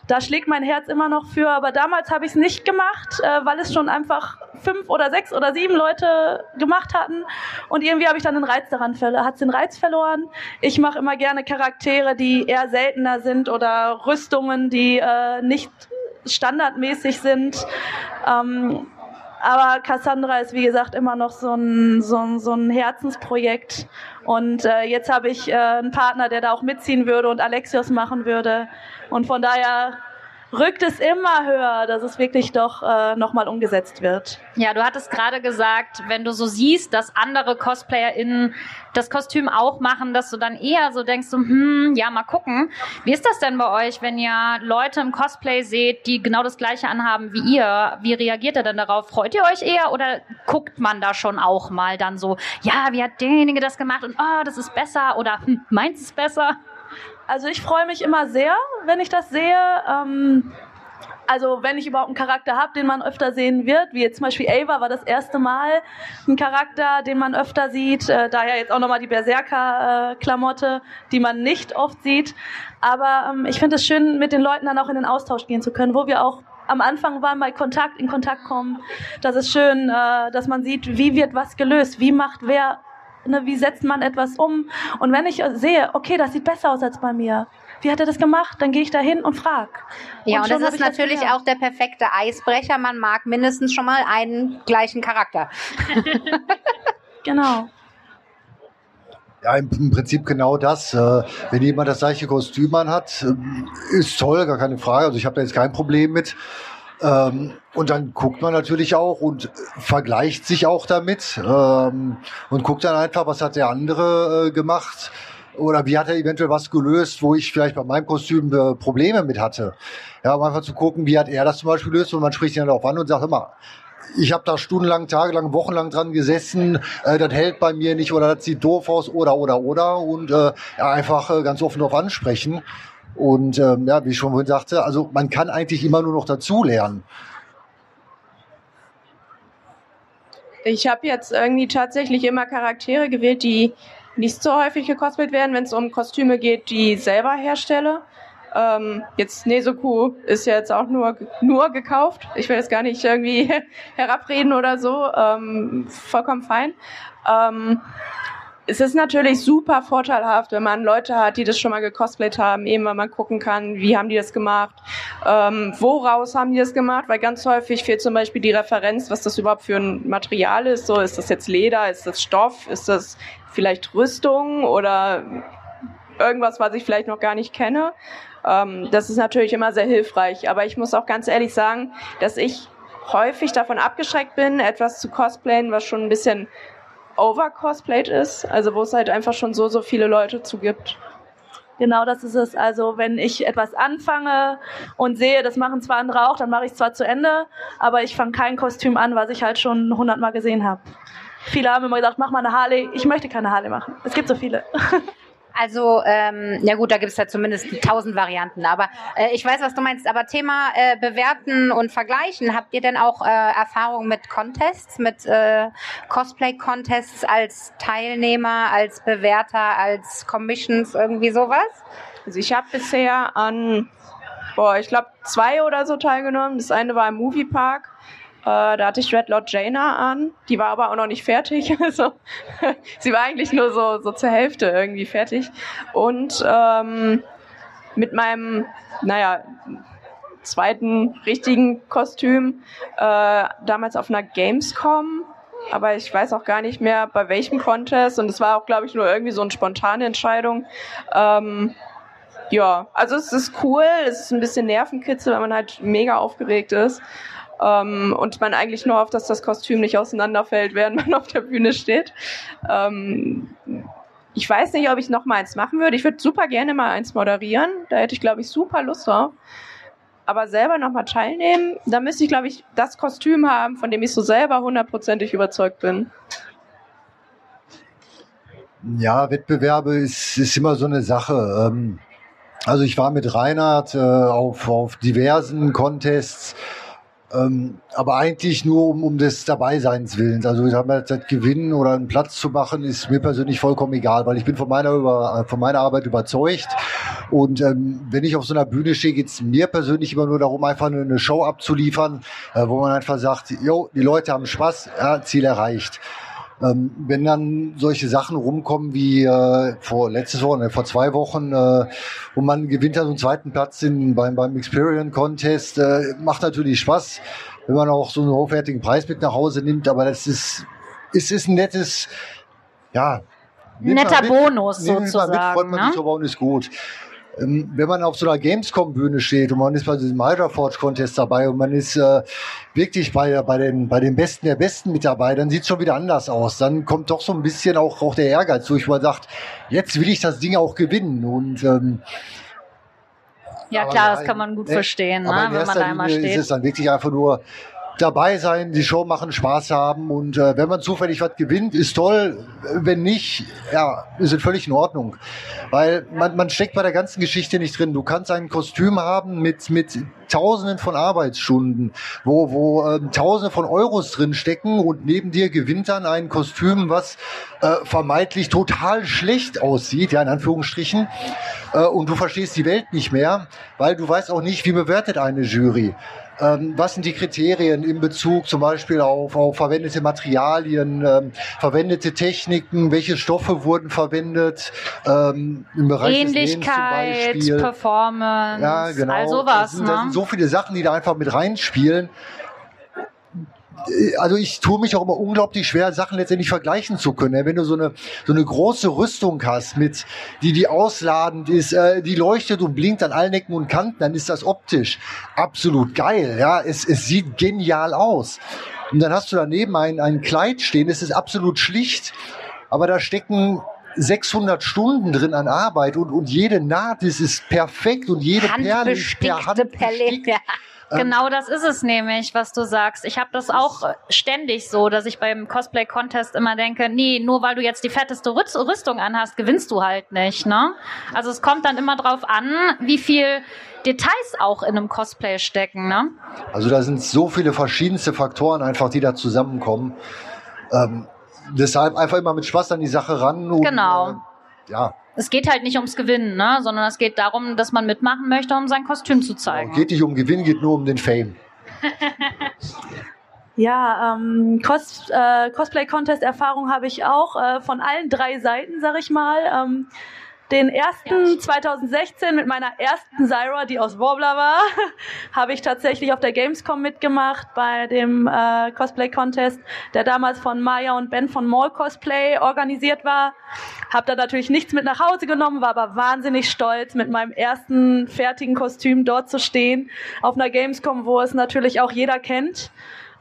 Da schlägt mein Herz immer noch für, aber damals habe ich es nicht gemacht, äh, weil es schon einfach fünf oder sechs oder sieben Leute gemacht hatten und irgendwie habe ich dann den Reiz daran verloren, hat den Reiz verloren. Ich mache immer gerne Charaktere, die eher seltener sind oder Rüstungen, die äh, nicht standardmäßig sind. Ähm, aber Cassandra ist, wie gesagt, immer noch so ein, so ein, so ein Herzensprojekt. Und äh, jetzt habe ich äh, einen Partner, der da auch mitziehen würde und Alexios machen würde. Und von daher rückt es immer höher, dass es wirklich doch äh, nochmal umgesetzt wird. Ja, du hattest gerade gesagt, wenn du so siehst, dass andere CosplayerInnen das Kostüm auch machen, dass du dann eher so denkst, so, hm, ja, mal gucken. Wie ist das denn bei euch, wenn ihr Leute im Cosplay seht, die genau das Gleiche anhaben wie ihr? Wie reagiert ihr denn darauf? Freut ihr euch eher oder guckt man da schon auch mal dann so, ja, wie hat derjenige das gemacht und oh, das ist besser oder hm, meins ist besser? Also ich freue mich immer sehr, wenn ich das sehe. Ähm, also wenn ich überhaupt einen Charakter habe, den man öfter sehen wird, wie jetzt zum Beispiel Ava war das erste Mal ein Charakter, den man öfter sieht. Äh, daher jetzt auch nochmal die Berserker-Klamotte, die man nicht oft sieht. Aber ähm, ich finde es schön, mit den Leuten dann auch in den Austausch gehen zu können, wo wir auch am Anfang waren bei Kontakt, in Kontakt kommen. Das ist schön, äh, dass man sieht, wie wird was gelöst, wie macht wer ne, wie setzt man etwas um? Und wenn ich sehe, okay, das sieht besser aus als bei mir, wie hat er das gemacht? Dann gehe ich da hin und frage. Ja, und, schon das ist ich natürlich gelernt. auch der perfekte Eisbrecher. Man mag mindestens schon mal einen gleichen Charakter. Genau. Ja, im, im Prinzip genau das. Äh, wenn jemand das gleiche Kostüm anhat, ähm, ist toll, gar keine Frage. Also ich habe da jetzt kein Problem mit. Ähm, und dann guckt man natürlich auch und vergleicht sich auch damit ähm, und guckt dann einfach, was hat der andere äh, gemacht oder wie hat er eventuell was gelöst, wo ich vielleicht bei meinem Kostüm äh, Probleme mit hatte. Ja, um einfach zu gucken, wie hat er das zum Beispiel gelöst und man spricht ihn dann auch an und sagt immer, ich habe da stundenlang, tagelang, wochenlang dran gesessen, äh, das hält bei mir nicht oder das sieht doof aus oder oder oder und äh, einfach äh, ganz offen darauf ansprechen. Und ähm, ja, wie ich schon vorhin sagte, also man kann eigentlich immer nur noch dazulernen. Ich habe jetzt irgendwie tatsächlich immer Charaktere gewählt, die nicht so häufig gekosplayt werden, wenn es um Kostüme geht, die ich selber herstelle. Ähm, jetzt Nesoku ist ja jetzt auch nur, nur gekauft. Ich will jetzt gar nicht irgendwie herabreden oder so. Ähm, vollkommen fein. Ähm, es ist natürlich super vorteilhaft, wenn man Leute hat, die das schon mal gecosplayt haben, eben weil man gucken kann, wie haben die das gemacht, ähm, woraus haben die das gemacht, weil ganz häufig fehlt zum Beispiel die Referenz, was das überhaupt für ein Material ist. So, ist das jetzt Leder, ist das Stoff, ist das vielleicht Rüstung oder irgendwas, was ich vielleicht noch gar nicht kenne. Ähm, das ist natürlich immer sehr hilfreich. Aber ich muss auch ganz ehrlich sagen, dass ich häufig davon abgeschreckt bin, etwas zu cosplayen, was schon ein bisschen overcosplayed ist, also wo es halt einfach schon so, so viele Leute zu gibt. Genau das ist es. Also wenn ich etwas anfange und sehe, das machen zwar andere auch, dann mache ich es zwar zu Ende, aber ich fange kein Kostüm an, was ich halt schon hundertmal gesehen habe. Viele haben immer gesagt, mach mal eine Harley. Ich möchte keine Harley machen. Es gibt so viele. Also, ähm, ja gut, da gibt es ja zumindest tausend Varianten. Aber äh, ich weiß, was du meinst. Aber Thema äh, bewerten und vergleichen. Habt ihr denn auch äh, Erfahrung mit Contests, mit äh, Cosplay-Contests als Teilnehmer, als Bewerter, als Commissions, irgendwie sowas? Also ich habe bisher an, boah, ich glaube zwei oder so teilgenommen. Das eine war im Moviepark äh, da hatte ich Red Lord Jaina an. Die war aber auch noch nicht fertig. Also sie war eigentlich nur so, so zur Hälfte irgendwie fertig. Und ähm, mit meinem, naja, zweiten richtigen Kostüm äh, damals auf einer Gamescom aber ich weiß auch gar nicht mehr bei welchem Contest und es war auch glaube ich nur irgendwie so eine spontane Entscheidung. Ähm, ja, also es ist cool, es ist ein bisschen Nervenkitzel, weil man halt mega aufgeregt ist. Ähm, und man eigentlich nur hofft, dass das Kostüm nicht auseinanderfällt, während man auf der Bühne steht. Ähm, ich weiß nicht, ob ich noch mal eins machen würde. Ich würde super gerne mal eins moderieren. Da hätte ich, glaube ich, super Lust drauf. Aber selber noch mal teilnehmen, da müsste ich, glaube ich, das Kostüm haben, von dem ich so selber hundertprozentig überzeugt bin. Ja, Wettbewerbe ist, ist immer so eine Sache. Ähm, also ich war mit Reinhard äh, auf, auf diversen Contests ähm, aber eigentlich nur um, um des Dabeiseins willens. Also ich habe das Gewinnen oder einen Platz zu machen, ist mir persönlich vollkommen egal, weil ich bin von meiner, über, von meiner Arbeit überzeugt. Und ähm, wenn ich auf so einer Bühne stehe, geht es mir persönlich immer nur darum, einfach eine Show abzuliefern, äh, wo man einfach sagt, jo, die Leute haben Spaß, ja, Ziel erreicht. Ähm, wenn dann solche Sachen rumkommen wie äh, vor letztes Woche, äh, vor zwei Wochen, äh, wo man gewinnt dann so einen zweiten Platz in, beim, beim Experience Contest, äh, macht natürlich Spaß, wenn man auch so einen hochwertigen Preis mit nach Hause nimmt, aber das ist, ist, ist ein nettes, ja, netter Bonus sozusagen. Mit, freut man ne? sich aber und ist gut. Ähm, wenn man auf so einer Gamescom-Bühne steht und man ist bei diesem Hydra-Forge-Contest dabei und man ist äh, wirklich bei, bei, den, bei den Besten der Besten mit dabei, dann sieht es schon wieder anders aus. Dann kommt doch so ein bisschen auch, auch der Ehrgeiz, wo ich mal sagt, jetzt will ich das Ding auch gewinnen. Und ähm, ja klar, das kann man gut ne, verstehen, ne, wenn man da einmal steht. ist es dann wirklich einfach nur dabei sein, die Show machen, Spaß haben und äh, wenn man zufällig was gewinnt, ist toll. Wenn nicht, ja, ist es völlig in Ordnung. Weil man, man steckt bei der ganzen Geschichte nicht drin. Du kannst ein Kostüm haben mit, mit Tausenden von Arbeitsstunden, wo, wo äh, Tausende von Euros drin stecken und neben dir gewinnt dann ein Kostüm, was äh, vermeintlich total schlecht aussieht, ja, in Anführungsstrichen, äh, und du verstehst die Welt nicht mehr, weil du weißt auch nicht, wie bewertet eine Jury. Ähm, was sind die Kriterien in Bezug zum Beispiel auf, auf verwendete Materialien, ähm, verwendete Techniken, welche Stoffe wurden verwendet ähm, im Bereich Ähnlichkeit, des zum Performance, ja, genau. all sowas. Das sind, das ne? sind so viele Sachen, die da einfach mit reinspielen also ich tue mich auch immer unglaublich schwer, Sachen letztendlich vergleichen zu können. Wenn du so eine so eine große Rüstung hast, mit die die ausladend ist, äh, die leuchtet und blinkt an allen Ecken und Kanten, dann ist das optisch absolut geil. Ja, es es sieht genial aus. Und dann hast du daneben ein ein Kleid stehen, es ist absolut schlicht, aber da stecken 600 Stunden drin an Arbeit und, und jede Naht ist, ist perfekt und jede Perle ist per Hand Perle, ja. Genau das ist es nämlich, was du sagst. Ich habe das auch äh, ständig so, dass ich beim Cosplay-Contest immer denke, nee, nur weil du jetzt die fetteste Rüstung anhast, gewinnst du halt nicht. Ne? Also es kommt dann immer drauf an, wie viel Details auch in einem Cosplay stecken. Ne? Also da sind so viele verschiedenste Faktoren einfach, die da zusammenkommen. Ähm, deshalb einfach immer mit Spaß an die Sache ran. Und, Genau. Ja, Es geht halt nicht ums Gewinnen, ne? sondern es geht darum, dass man mitmachen möchte, um sein Kostüm zu zeigen. geht nicht um Gewinn, geht nur um den Fame. Ja, ähm, Cos äh, Cosplay-Contest-Erfahrung habe ich auch äh, von allen drei Seiten, sag ich mal. Ähm, den ersten 2016 mit meiner ersten Zyra, die aus Warbler war, habe ich tatsächlich auf der Gamescom mitgemacht bei dem äh, Cosplay-Contest, der damals von Maya und Ben von Mall Cosplay organisiert war. Habe da natürlich nichts mit nach Hause genommen, war aber wahnsinnig stolz, mit meinem ersten fertigen Kostüm dort zu stehen, auf einer Gamescom, wo es natürlich auch jeder kennt.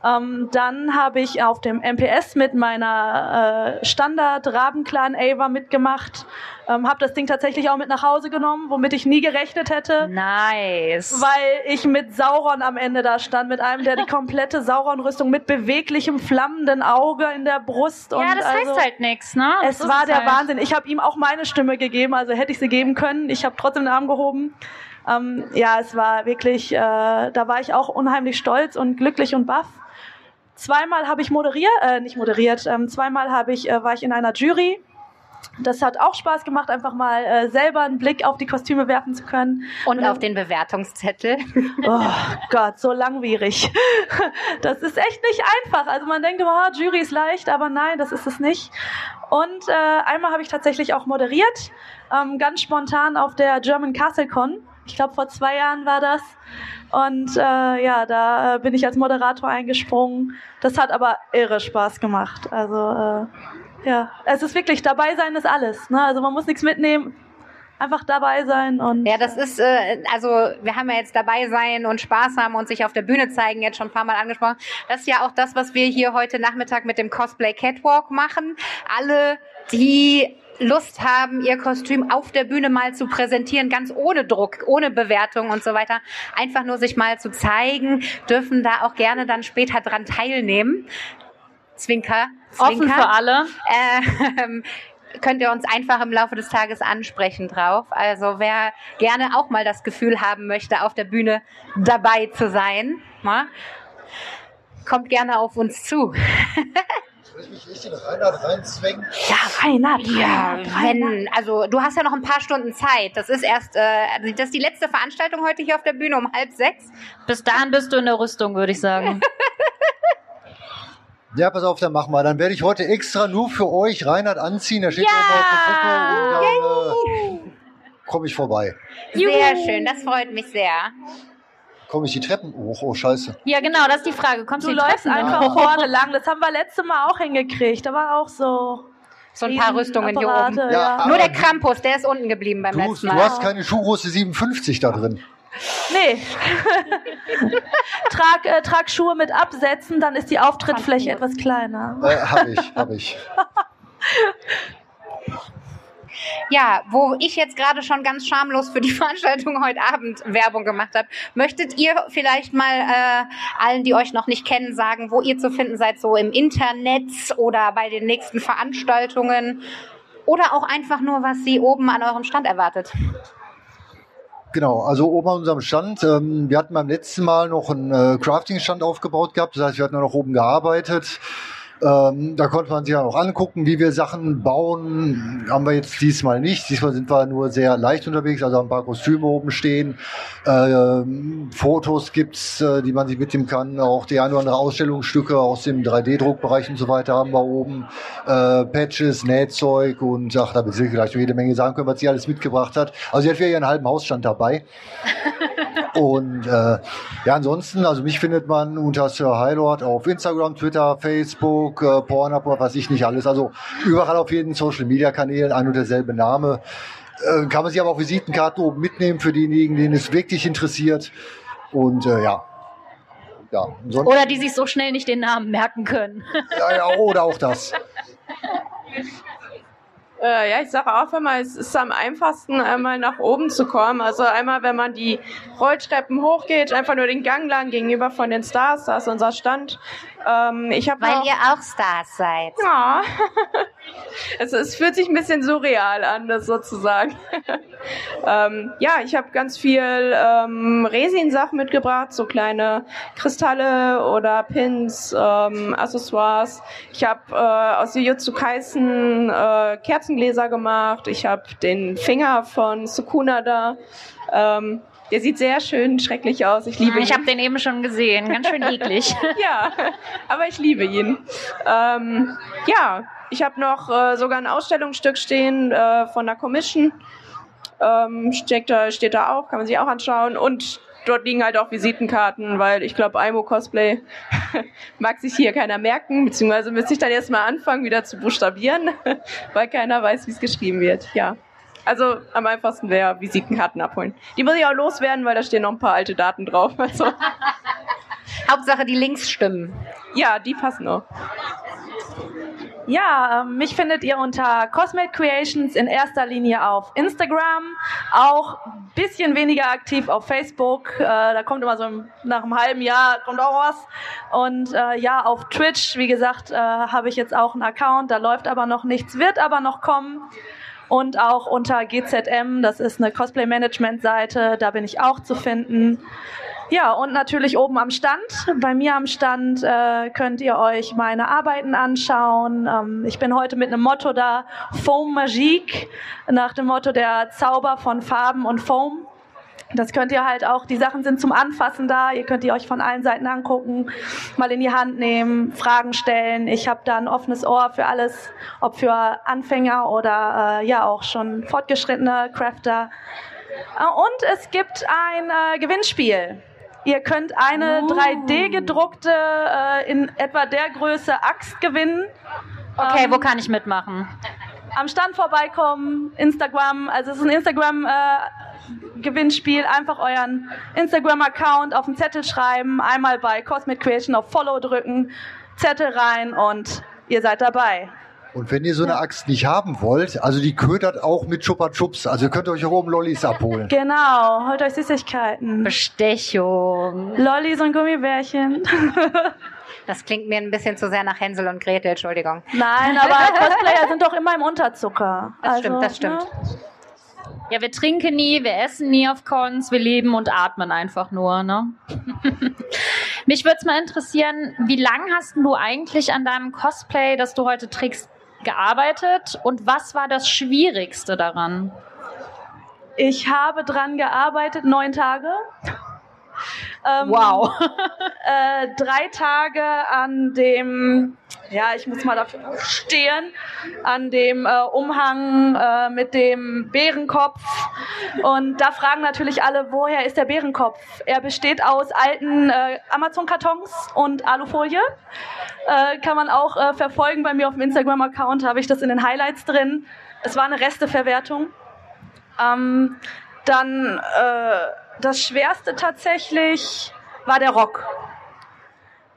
Ähm, dann habe ich auf dem MPS mit meiner äh, Standard Rabenclan Ava mitgemacht. Ähm, habe das Ding tatsächlich auch mit nach Hause genommen, womit ich nie gerechnet hätte. Nice. Weil ich mit Sauron am Ende da stand, mit einem, der die komplette Sauron-Rüstung mit beweglichem, flammenden Auge in der Brust. ja, und das also, heißt halt nichts, ne? Es Das ist war der halt. Wahnsinn. Ich habe ihm auch meine Stimme gegeben, also hätte ich sie geben können. Ich habe trotzdem den Arm gehoben. Ähm, ja, es war wirklich, äh, da war ich auch unheimlich stolz und glücklich und baff. Zweimal habe ich moderiert, äh, nicht moderiert, ähm, zweimal habe ich, äh, war ich in einer Jury. Das hat auch Spaß gemacht, einfach mal äh, selber einen Blick auf die Kostüme werfen zu können. Und auf den Bewertungszettel. Oh Gott, so langwierig. Das ist echt nicht einfach. Also man denkt immer, ah, Jury ist leicht, aber nein, das ist es nicht. Und äh, einmal habe ich tatsächlich auch moderiert, ähm, ganz spontan auf der German Castle Con. Ich glaube, vor zwei Jahren war das. Und äh, ja, da äh, bin ich als Moderator eingesprungen. Das hat aber irre Spaß gemacht. Also äh, ja, es ist wirklich, dabei sein ist alles. Ne? Also man muss nichts mitnehmen, einfach dabei sein und Ja, das ist, äh, also wir haben ja jetzt dabei sein und Spaß haben und sich auf der Bühne zeigen, jetzt schon ein paar Mal angesprochen. Das ist ja auch das, was wir hier heute Nachmittag mit dem Cosplay Catwalk machen. Alle, die Lust haben, ihr Kostüm auf der Bühne mal zu präsentieren, ganz ohne Druck, ohne Bewertung und so weiter, einfach nur sich mal zu zeigen, dürfen da auch gerne dann später dran teilnehmen. Zwinker, Zwinker. Offen für alle. Ähm, könnt ihr uns einfach im Laufe des Tages ansprechen drauf. Also wer gerne auch mal das Gefühl haben möchte, auf der Bühne dabei zu sein, na, kommt gerne auf uns zu. Soll ich mich echt in Reinhard reinzwängen? ja, Reinhard, Ja, wenn, also du hast ja noch ein paar Stunden Zeit. Das ist erst, äh, das ist die letzte Veranstaltung heute hier auf der Bühne um halb sechs. Bis dahin bist du in der Rüstung, würde ich sagen. Ja, pass auf, dann machen wir. Dann werde ich heute extra nur für euch Reinhard anziehen. Der steht Ja! auf der Puppe und dann äh, komme ich vorbei. Sehr schön, das freut mich sehr. Komme ich die Treppen hoch? Oh, scheiße. ja, genau, das ist die Frage. Kommst Du die läufst Treppen einfach hoch? vorne lang. Das haben wir letzte Mal auch hingekriegt. Da war auch so. So ein paar Rüstungen hier oben. Ja, Ja. Nur der Krampus, der ist unten geblieben beim Du, letzten du Mal. hast keine Schuhgröße 57 da drin. Nee. trag, äh, trag Schuhe mit Absätzen, dann ist die Auftrittsfläche etwas kleiner. Äh, hab ich, hab ich. Ja, wo ich jetzt gerade schon ganz schamlos für die Veranstaltung heute Abend Werbung gemacht habe, möchtet ihr vielleicht mal äh, allen, die euch noch nicht kennen, sagen, wo ihr zu finden seid, so im Internet oder bei den nächsten Veranstaltungen oder auch einfach nur, was sie oben an eurem Stand erwartet. Genau, also oben an unserem Stand. Ähm, wir hatten beim letzten Mal noch einen äh, Crafting-Stand aufgebaut gehabt. Das heißt, wir hatten noch oben gearbeitet. Ähm, da konnte man sich ja noch angucken, wie wir Sachen bauen. Haben wir jetzt diesmal nicht. Diesmal sind wir nur sehr leicht unterwegs, also haben ein paar Kostüme oben stehen. Ähm, Fotos gibt's, äh, die man sich mitnehmen kann. Auch die ein oder andere Ausstellungsstücke aus dem 3D-Druckbereich und so weiter haben wir oben. Äh, Patches, Nähzeug und ach, da wird sie vielleicht noch jede Menge sagen können, was sie alles mitgebracht hat. Also sie hat wieder ihren halben Hausstand dabei. Und äh, ja, ansonsten, also mich findet man unter Sir Highlord auf Instagram, Twitter, Facebook, äh, Pornhub, was ich nicht alles. Also überall auf jeden Social Media Kanälen ein und derselbe Name. Äh, kann man sich aber auch Visitenkarten oben mitnehmen für diejenigen, denen es wirklich interessiert. Und äh, ja. Ja, sonst, Oder die sich so schnell nicht den Namen merken können. ja, ja, oder auch das. Äh, ja, ich sage auch immer, es ist am einfachsten, einmal nach oben zu kommen. Also einmal, wenn man die Rolltreppen hochgeht, einfach nur den Gang lang gegenüber von den Stars, da ist unser Stand. Ähm, ich Weil auch, ihr auch Stars seid. Ja. es, es fühlt sich ein bisschen surreal an, das sozusagen. ähm, ja, ich habe ganz viel ähm, Resin-Sachen mitgebracht, so kleine Kristalle oder Pins, ähm, Accessoires. Ich habe äh, aus Jujutsu Kaisen äh, Kerzengläser gemacht. Ich habe den Finger von Sukuna da. Ähm, der sieht sehr schön schrecklich aus. Ich liebe ihn. Ich habe den eben schon gesehen, ganz schön eklig. ja, aber ich liebe ihn. Ähm, ja, ich habe noch äh, sogar ein Ausstellungsstück stehen äh, von der Commission. Ähm, steht, da, steht da auch, kann man sich auch anschauen. Und dort liegen halt auch Visitenkarten, weil ich glaube, Aimo Cosplay mag sich hier keiner merken, beziehungsweise müsste ich dann erstmal anfangen, wieder zu buchstabieren, weil keiner weiß, wie es geschrieben wird. Ja. Also am einfachsten wäre Visitenkarten abholen. Die muss ich auch loswerden, weil da stehen noch ein paar alte Daten drauf. Also, Hauptsache die Links stimmen. ja, die passen noch. Ja, ähm, mich findet ihr unter Cosmate Creations in erster Linie auf Instagram, auch ein bisschen weniger aktiv auf Facebook. Äh, da kommt immer so im, nach einem halben Jahr kommt auch was. Und äh, ja, auf Twitch, wie gesagt, äh, habe ich jetzt auch einen Account. Da läuft aber noch nichts, wird aber noch kommen. Und auch unter GZM, das ist eine Cosplay-Management-Seite, da bin ich auch zu finden. Ja, und natürlich oben am Stand. Bei mir am Stand äh, könnt ihr euch meine Arbeiten anschauen. Ähm, ich bin heute mit einem Motto da, Foam Magique, nach dem Motto der Zauber von Farben und Foam. Das könnt ihr halt auch, die Sachen sind zum Anfassen da, ihr könnt die euch von allen Seiten angucken, mal in die Hand nehmen, Fragen stellen. Ich habe da ein offenes Ohr für alles, ob für Anfänger oder äh, ja auch schon fortgeschrittene Crafter. Äh, und es gibt ein äh, Gewinnspiel. Ihr könnt eine 3D gedruckte, äh, in etwa der Größe Axt gewinnen. Okay, Ähm, wo kann ich mitmachen? am Stand vorbeikommen, Instagram, also es ist ein Instagram äh, Gewinnspiel, einfach euren Instagram Account auf den Zettel schreiben, einmal bei Cosmic Creation auf Follow drücken, Zettel rein und ihr seid dabei. Und wenn ihr so eine Axt nicht haben wollt, also die ködert auch mit Chupa Chups. Also ihr könnt euch auch oben Lollis abholen. Genau, holt euch Süßigkeiten. Bestechung. Lollis und Gummibärchen. Das klingt mir ein bisschen zu sehr nach Hänsel und Gretel, Entschuldigung. Nein, aber Cosplayer sind doch immer im Unterzucker. Das stimmt, das stimmt. Ne? Ja, wir trinken nie, wir essen nie auf Cons, wir leben und atmen einfach nur, ne? Mich würde es mal interessieren, wie lange hast du eigentlich an deinem Cosplay, das du heute trägst, gearbeitet und was war das Schwierigste daran? Ich habe dran gearbeitet, neun Tage. Ähm, Wow. äh, drei Tage an dem, ja, ich muss mal dafür stehen, an dem äh, Umhang äh, mit dem Bärenkopf. Und da fragen natürlich alle, woher ist der Bärenkopf? Er besteht aus alten äh, Amazon-Kartons und Alufolie. Äh, kann man auch äh, verfolgen bei mir auf dem Instagram-Account, habe ich das in den Highlights drin. Es war eine Resteverwertung. Ähm, dann äh, das Schwerste tatsächlich war der Rock.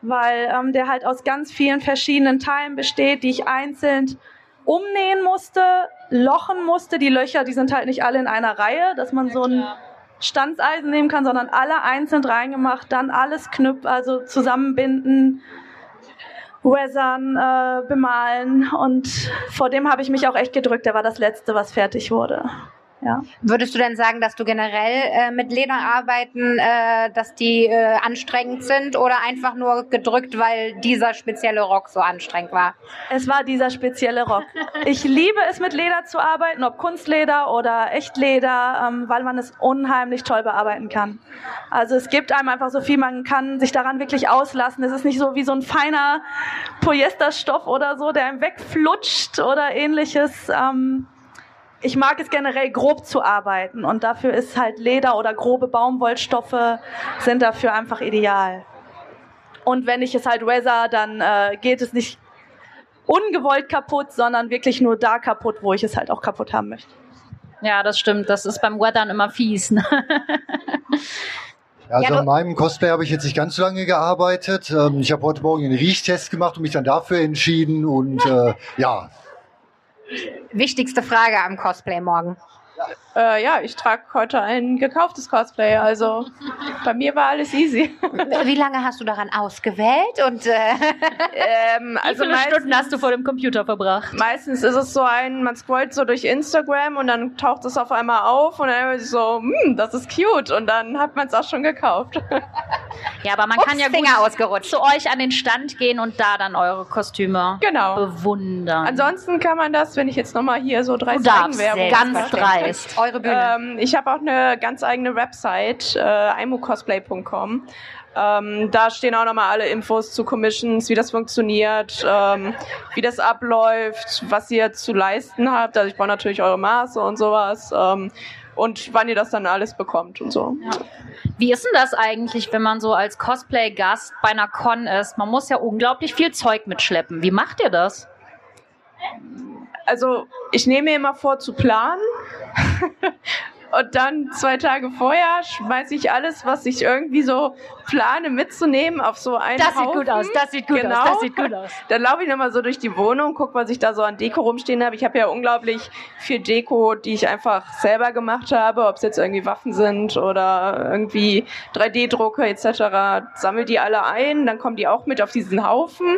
Weil ähm, der halt aus ganz vielen verschiedenen Teilen besteht, die ich einzeln umnähen musste, lochen musste. Die Löcher, die sind halt nicht alle in einer Reihe, dass man so ein Stanzeisen nehmen kann, sondern alle einzeln reingemacht, dann alles knüpfen, also zusammenbinden, weathern, äh, bemalen und vor dem habe ich mich auch echt gedrückt. Der war das letzte, was fertig wurde. Ja. Würdest du denn sagen, dass du generell äh, mit Leder arbeiten, äh, dass die äh, anstrengend sind oder einfach nur gedrückt, weil dieser spezielle Rock so anstrengend war? Es war dieser spezielle Rock. Ich liebe es, mit Leder zu arbeiten, ob Kunstleder oder Echtleder, ähm, weil man es unheimlich toll bearbeiten kann. Also es gibt einem einfach so viel, man kann sich daran wirklich auslassen. Es ist nicht so wie so ein feiner Polyesterstoff oder so, der einem wegflutscht oder ähnliches. Ähm, ich mag es generell grob zu arbeiten und dafür ist halt Leder oder grobe Baumwollstoffe sind dafür einfach ideal. Und wenn ich es halt weather, dann äh, geht es nicht ungewollt kaputt, sondern wirklich nur da kaputt, wo ich es halt auch kaputt haben möchte. Ja, das stimmt. Das ist beim Weathern immer fies. Ne? Also Ja, an meinem Cosplay habe ich jetzt nicht ganz so lange gearbeitet. Ähm, Ich habe heute Morgen einen Riechtest gemacht und mich dann dafür entschieden. Und äh, ja, wichtigste Frage am Cosplay morgen? Äh, ja, ich trage heute ein gekauftes Cosplay, also bei mir war alles easy. Wie lange hast du daran ausgewählt? Und äh, ähm, Wie also viele meist- Stunden hast du vor dem Computer verbracht? Meistens ist es so ein, man scrollt so durch Instagram und dann taucht es auf einmal auf und dann ist es so, hm, das ist cute und dann hat man es auch schon gekauft. Ja, aber man Ups, kann ja gut Finger ausgerutscht. zu euch an den Stand gehen und da dann eure Kostüme Genau. bewundern. Ansonsten kann man das, wenn ich jetzt nochmal hier so drei du darfst Eigenwerbung ganz dreist. Eure Bühne. Ähm, ich habe auch eine ganz eigene Website, äh, imocosplay.com. Ähm, da stehen auch nochmal alle Infos zu Commissions, wie das funktioniert, ähm, wie das abläuft, was ihr zu leisten habt. Also ich brauche natürlich eure Maße und sowas. Ähm, und wann ihr das dann alles bekommt und so. Wie ist denn das eigentlich, wenn man so als Cosplay-Gast bei einer Con ist? Man muss ja unglaublich viel Zeug mitschleppen. Wie macht ihr das? Also ich nehme mir immer vor zu planen. Und dann zwei Tage vorher schmeiße ich alles, was ich irgendwie so plane mitzunehmen, auf so einen Das sieht Haufen. gut aus, das sieht gut Genau. aus, das sieht gut aus. Dann laufe ich nochmal so durch die Wohnung, guck, was ich da so an Deko rumstehen habe. Ich habe ja unglaublich viel Deko, die ich einfach selber gemacht habe, ob es jetzt irgendwie Waffen sind oder irgendwie 3D-Drucke etc. Sammel die alle ein, dann kommen die auch mit auf diesen Haufen.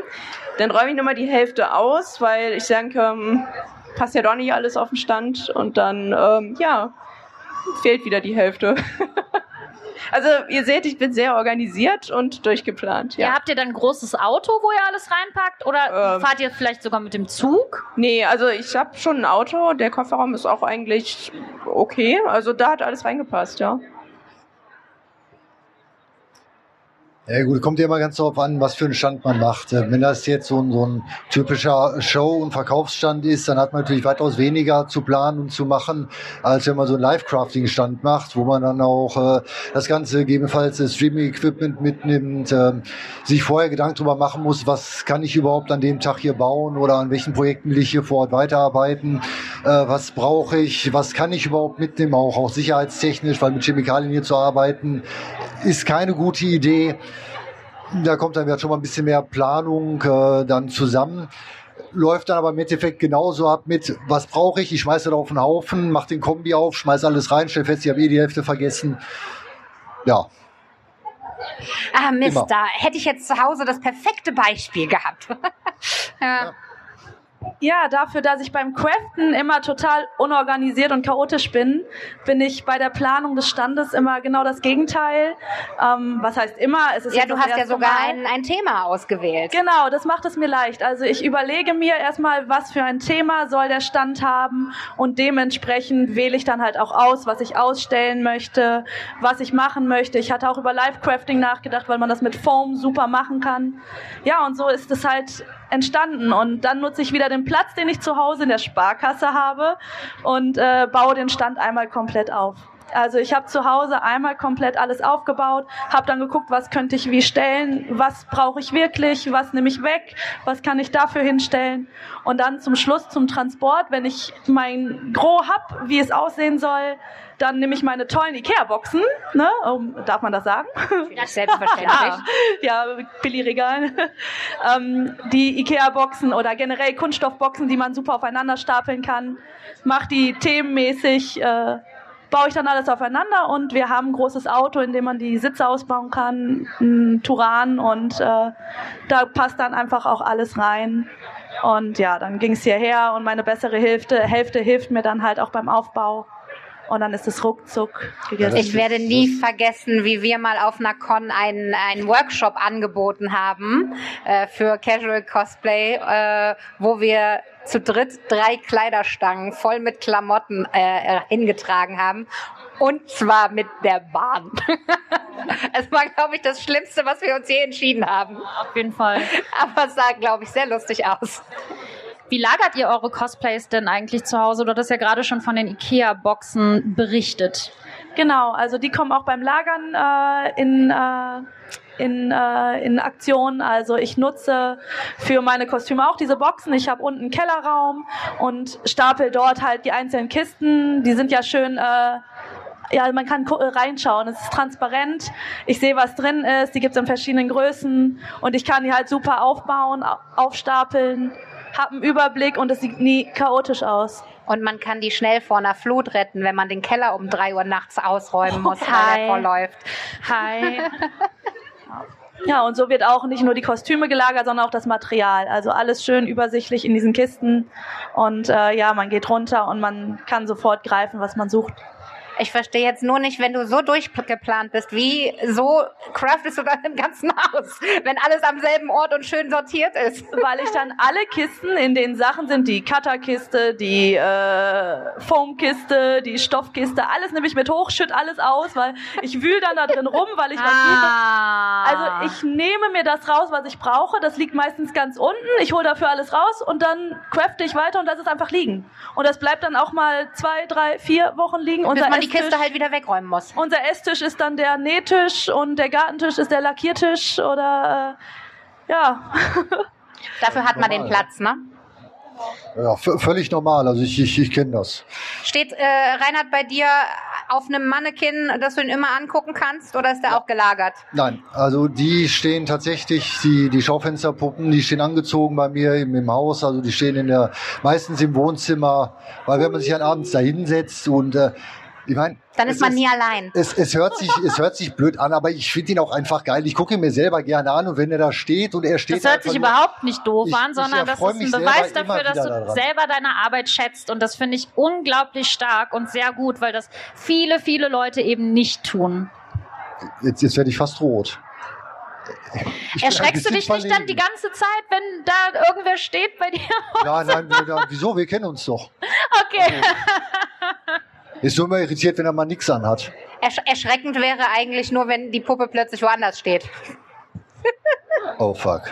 Dann räume ich nochmal die Hälfte aus, weil ich denke, hm, passt ja doch nicht alles auf den Stand und dann, ähm, ja, fehlt wieder die Hälfte. Also ihr seht, ich bin sehr organisiert und durchgeplant. Ja. Ja. habt ihr dann ein großes Auto, wo ihr alles reinpackt? Oder Ähm. fahrt ihr vielleicht sogar mit dem Zug? Nee, also ich habe schon ein Auto. Der Kofferraum ist auch eigentlich okay. Also da hat alles reingepasst, ja. Ja gut, kommt ja immer ganz darauf an, was für einen Stand man macht. Äh, Wenn das jetzt so ein, so ein typischer Show- und Verkaufsstand ist, dann hat man natürlich weitaus weniger zu planen und zu machen, als wenn man so einen Live-Crafting-Stand macht, wo man dann auch äh, das Ganze gegebenenfalls Streaming-Equipment mitnimmt, äh, sich vorher Gedanken darüber machen muss, was kann ich überhaupt an dem Tag hier bauen oder an welchen Projekten will ich hier vor Ort weiterarbeiten, äh, was brauche ich, was kann ich überhaupt mitnehmen, auch, auch sicherheitstechnisch, weil mit Chemikalien hier zu arbeiten, ist keine gute Idee. Da kommt dann wieder schon mal ein bisschen mehr Planung äh, dann zusammen. Läuft dann aber im Endeffekt genauso ab mit, was brauche ich? Ich schmeiße da auf den Haufen, mach den Kombi auf, schmeiß alles rein, stell fest, ich habe eh die Hälfte vergessen. Ja, Ah, Mist, immer. da hätte ich jetzt zu Hause das perfekte Beispiel gehabt. ja. Ja, dafür, dass ich beim Craften immer total unorganisiert und chaotisch bin, bin ich bei der Planung des Standes immer genau das Gegenteil. Ähm, was heißt immer? Es ist ja, du hast ja sogar ein, ein Thema ausgewählt. Genau, das macht es mir leicht. Also ich überlege mir erstmal, was für ein Thema soll der Stand haben und dementsprechend wähle ich dann halt auch aus, was ich ausstellen möchte, was ich machen möchte. Ich hatte auch über Live-Crafting nachgedacht, weil man das mit Foam super machen kann. Ja, und so ist es halt entstanden. Und dann nutze ich wieder den Platz, den ich zu Hause in der Sparkasse habe und äh, baue den Stand einmal komplett auf. Also ich habe zu Hause einmal komplett alles aufgebaut, habe dann geguckt, was könnte ich wie stellen, was brauche ich wirklich, was nehme ich weg, was kann ich dafür hinstellen und dann zum Schluss zum Transport, wenn ich mein Gros hab, wie es aussehen soll, dann nehme ich meine tollen Ikea-Boxen, ne? Um, darf man das sagen? Selbstverständlich. ja, Billigregal. ähm, die Ikea-Boxen oder generell Kunststoffboxen, die man super aufeinander stapeln kann. Mach die themenmäßig, äh, baue ich dann alles aufeinander und wir haben ein großes Auto, in dem man die Sitze ausbauen kann, ein Turan und äh, da passt dann einfach auch alles rein. Und ja, dann ging es hierher und meine bessere Hälfte, Hälfte hilft mir dann halt auch beim Aufbau. Und dann ist es ruckzuck gegessen. Ich werde nie vergessen, wie wir mal auf einer Con einen, einen Workshop angeboten haben äh, für Casual Cosplay, äh, wo wir zu dritt drei Kleiderstangen voll mit Klamotten äh, hingetragen haben. Und zwar mit der Bahn. Es war, glaube ich, das Schlimmste, was wir uns je entschieden haben. Auf jeden Fall. Aber es sah, glaube ich, sehr lustig aus. Wie lagert ihr eure Cosplays denn eigentlich zu Hause? Du hattest ja gerade schon von den IKEA-Boxen berichtet. Genau, also die kommen auch beim Lagern äh, in, äh, in, äh, in Aktion. Also ich nutze für meine Kostüme auch diese Boxen. Ich habe unten einen Kellerraum und stapel dort halt die einzelnen Kisten. Die sind ja schön. Äh, ja, man kann reinschauen. Es ist transparent. Ich sehe, was drin ist. Die gibt es in verschiedenen Größen und ich kann die halt super aufbauen, au- aufstapeln. Habe einen Überblick und es sieht nie chaotisch aus. Und man kann die schnell vor einer Flut retten, wenn man den Keller um drei Uhr nachts ausräumen muss, weil Hi. er vorläuft. Hi. Ja, und so wird auch nicht nur die Kostüme gelagert, sondern auch das Material. Also alles schön übersichtlich in diesen Kisten. Und äh, ja, man geht runter und man kann sofort greifen, was man sucht. Ich verstehe jetzt nur nicht, wenn du so durchgeplant bist, wie so craftest du dann im ganzen Haus, wenn alles am selben Ort und schön sortiert ist. Weil ich dann alle Kisten, in denen Sachen sind, die Cutterkiste, die äh, Foamkiste, die Stoffkiste, alles nehme ich mit hoch, schütt alles aus, weil ich wühl dann da drin rum, weil ich. Ah. Also ich nehme mir das raus, was ich brauche. Das liegt meistens ganz unten. Ich hole dafür alles raus und dann crafte ich weiter und das ist einfach liegen. Und das bleibt dann auch mal zwei, drei, vier Wochen liegen. Unser man die Kiste halt wieder wegräumen muss. unser Esstisch ist dann der Nähtisch und der Gartentisch ist der Lackiertisch oder äh, ja. Dafür hat man den. Platz, ne? Ja, völlig normal. Also ich, ich, ich kenne das. Steht äh, Reinhard bei dir auf einem Mannequin, dass du ihn immer angucken kannst, oder ist der auch gelagert? Nein, also die stehen tatsächlich, die, die Schaufensterpuppen, die stehen angezogen bei mir im, im Haus, also die stehen in der, meistens im Wohnzimmer, weil wenn man sich dann abends da hinsetzt und äh, ich meine, Dann ist es man nie allein. Es, es, hört sich, es hört sich blöd an, aber ich finde ihn auch einfach geil. Ich gucke ihn mir selber gerne an und wenn er da steht und er steht Das hört sich nur- überhaupt nicht doof Ich- an, sondern das ist ein Beweis dafür, dass du daran. selber deine Arbeit schätzt. Und das finde ich unglaublich stark und sehr gut, weil das viele, viele Leute eben nicht tun. Jetzt, jetzt werde ich fast rot. Ich Erschreckst du dich nicht dann die verlegen. ganze Zeit, wenn da irgendwer steht bei dir? Nein, nein, nein, nein, wieso? Wir kennen uns doch. Okay. Ist nur immer irritiert, wenn er mal nichts anhat. Ersch erschreckend wäre eigentlich nur, wenn die Puppe plötzlich woanders steht. Oh fuck.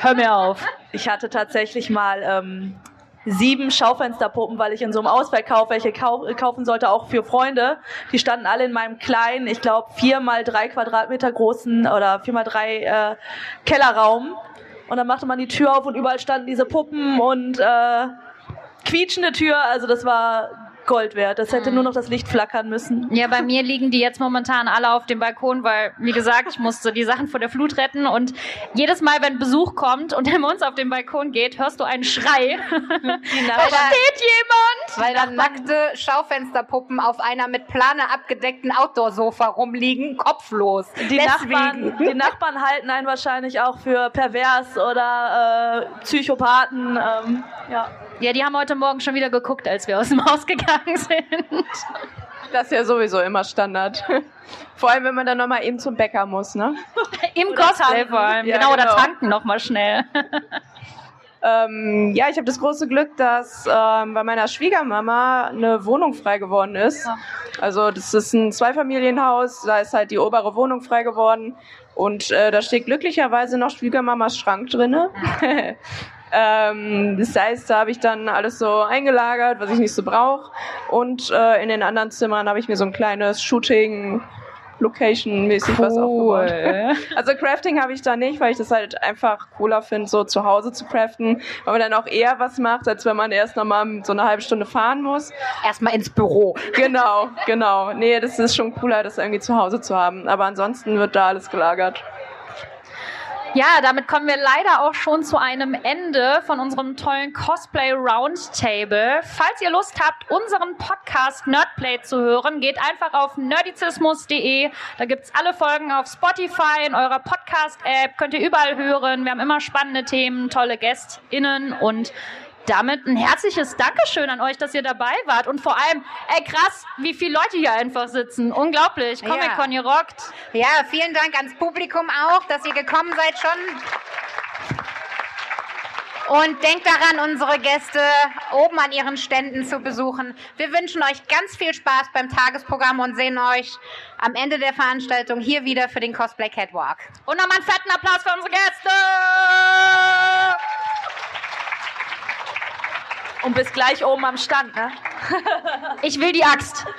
Hör mir auf. Ich hatte tatsächlich mal ähm, sieben Schaufensterpuppen, weil ich in so einem Ausverkauf welche kau kaufen sollte, auch für Freunde. Die standen alle in meinem kleinen, ich glaube, vier mal drei Quadratmeter großen oder vier mal drei äh, Kellerraum. Und dann machte man die Tür auf und überall standen diese Puppen und äh, quietschende Tür. Also das war Gold wert. Das hätte nur noch das Licht flackern müssen. Ja, bei mir liegen die jetzt momentan alle auf dem Balkon, weil, wie gesagt, ich musste die Sachen vor der Flut retten und jedes Mal, wenn Besuch kommt und er bei uns auf den Balkon geht, hörst du einen Schrei. Da steht jemand! Weil dann nackte Schaufensterpuppen auf einer mit Plane abgedeckten Outdoor-Sofa rumliegen, kopflos. die, Nachbarn, die Nachbarn halten einen wahrscheinlich auch für pervers oder äh, Psychopathen. Ähm, ja. Ja, die haben heute Morgen schon wieder geguckt, als wir aus dem Haus gegangen sind. Das ist ja sowieso immer Standard. Vor allem, wenn man dann nochmal eben zum Bäcker muss, ne? Im Oder Cosplay tanken. vor allem. Ja, genau, oder genau. tanken nochmal schnell. Ähm, ja, ich habe das große Glück, dass ähm, bei meiner Schwiegermama eine Wohnung frei geworden ist. Ja. Also das ist ein Zweifamilienhaus, da ist halt die obere Wohnung frei geworden und äh, da steht glücklicherweise noch Schwiegermamas Schrank drinne. ähm, das heißt, da habe ich dann alles so eingelagert, was ich nicht so brauche und äh, in den anderen Zimmern habe ich mir so ein kleines Shooting Location-mäßig was aufgebaut. Also Crafting habe ich da nicht, weil ich das halt einfach cooler finde, so zu Hause zu craften, weil man dann auch eher was macht, als wenn man erst nochmal so eine halbe Stunde fahren muss. Erstmal ins Büro. Genau, genau. Nee, das ist schon cooler, das irgendwie zu Hause zu haben. Aber ansonsten wird da alles gelagert. Ja, damit kommen wir leider auch schon zu einem Ende von unserem tollen Cosplay Roundtable. Falls ihr Lust habt, unseren Podcast Nerdplay zu hören, geht einfach auf nerdizismus.de. Da gibt's alle Folgen auf Spotify, in eurer Podcast-App, könnt ihr überall hören. Wir haben immer spannende Themen, tolle GästInnen und damit ein herzliches Dankeschön an euch, dass ihr dabei wart. Und vor allem, ey krass, wie viele Leute hier einfach sitzen. Unglaublich. Ja. Comic-Con, ihr rockt. Ja, vielen Dank ans Publikum auch, dass ihr gekommen seid schon. Und denkt daran, unsere Gäste oben an ihren Ständen zu besuchen. Wir wünschen euch ganz viel Spaß beim Tagesprogramm und sehen euch am Ende der Veranstaltung hier wieder für den Cosplay Catwalk. Und nochmal einen fetten Applaus für unsere Gäste. Und bis gleich oben am Stand, ne? Ich will die Axt.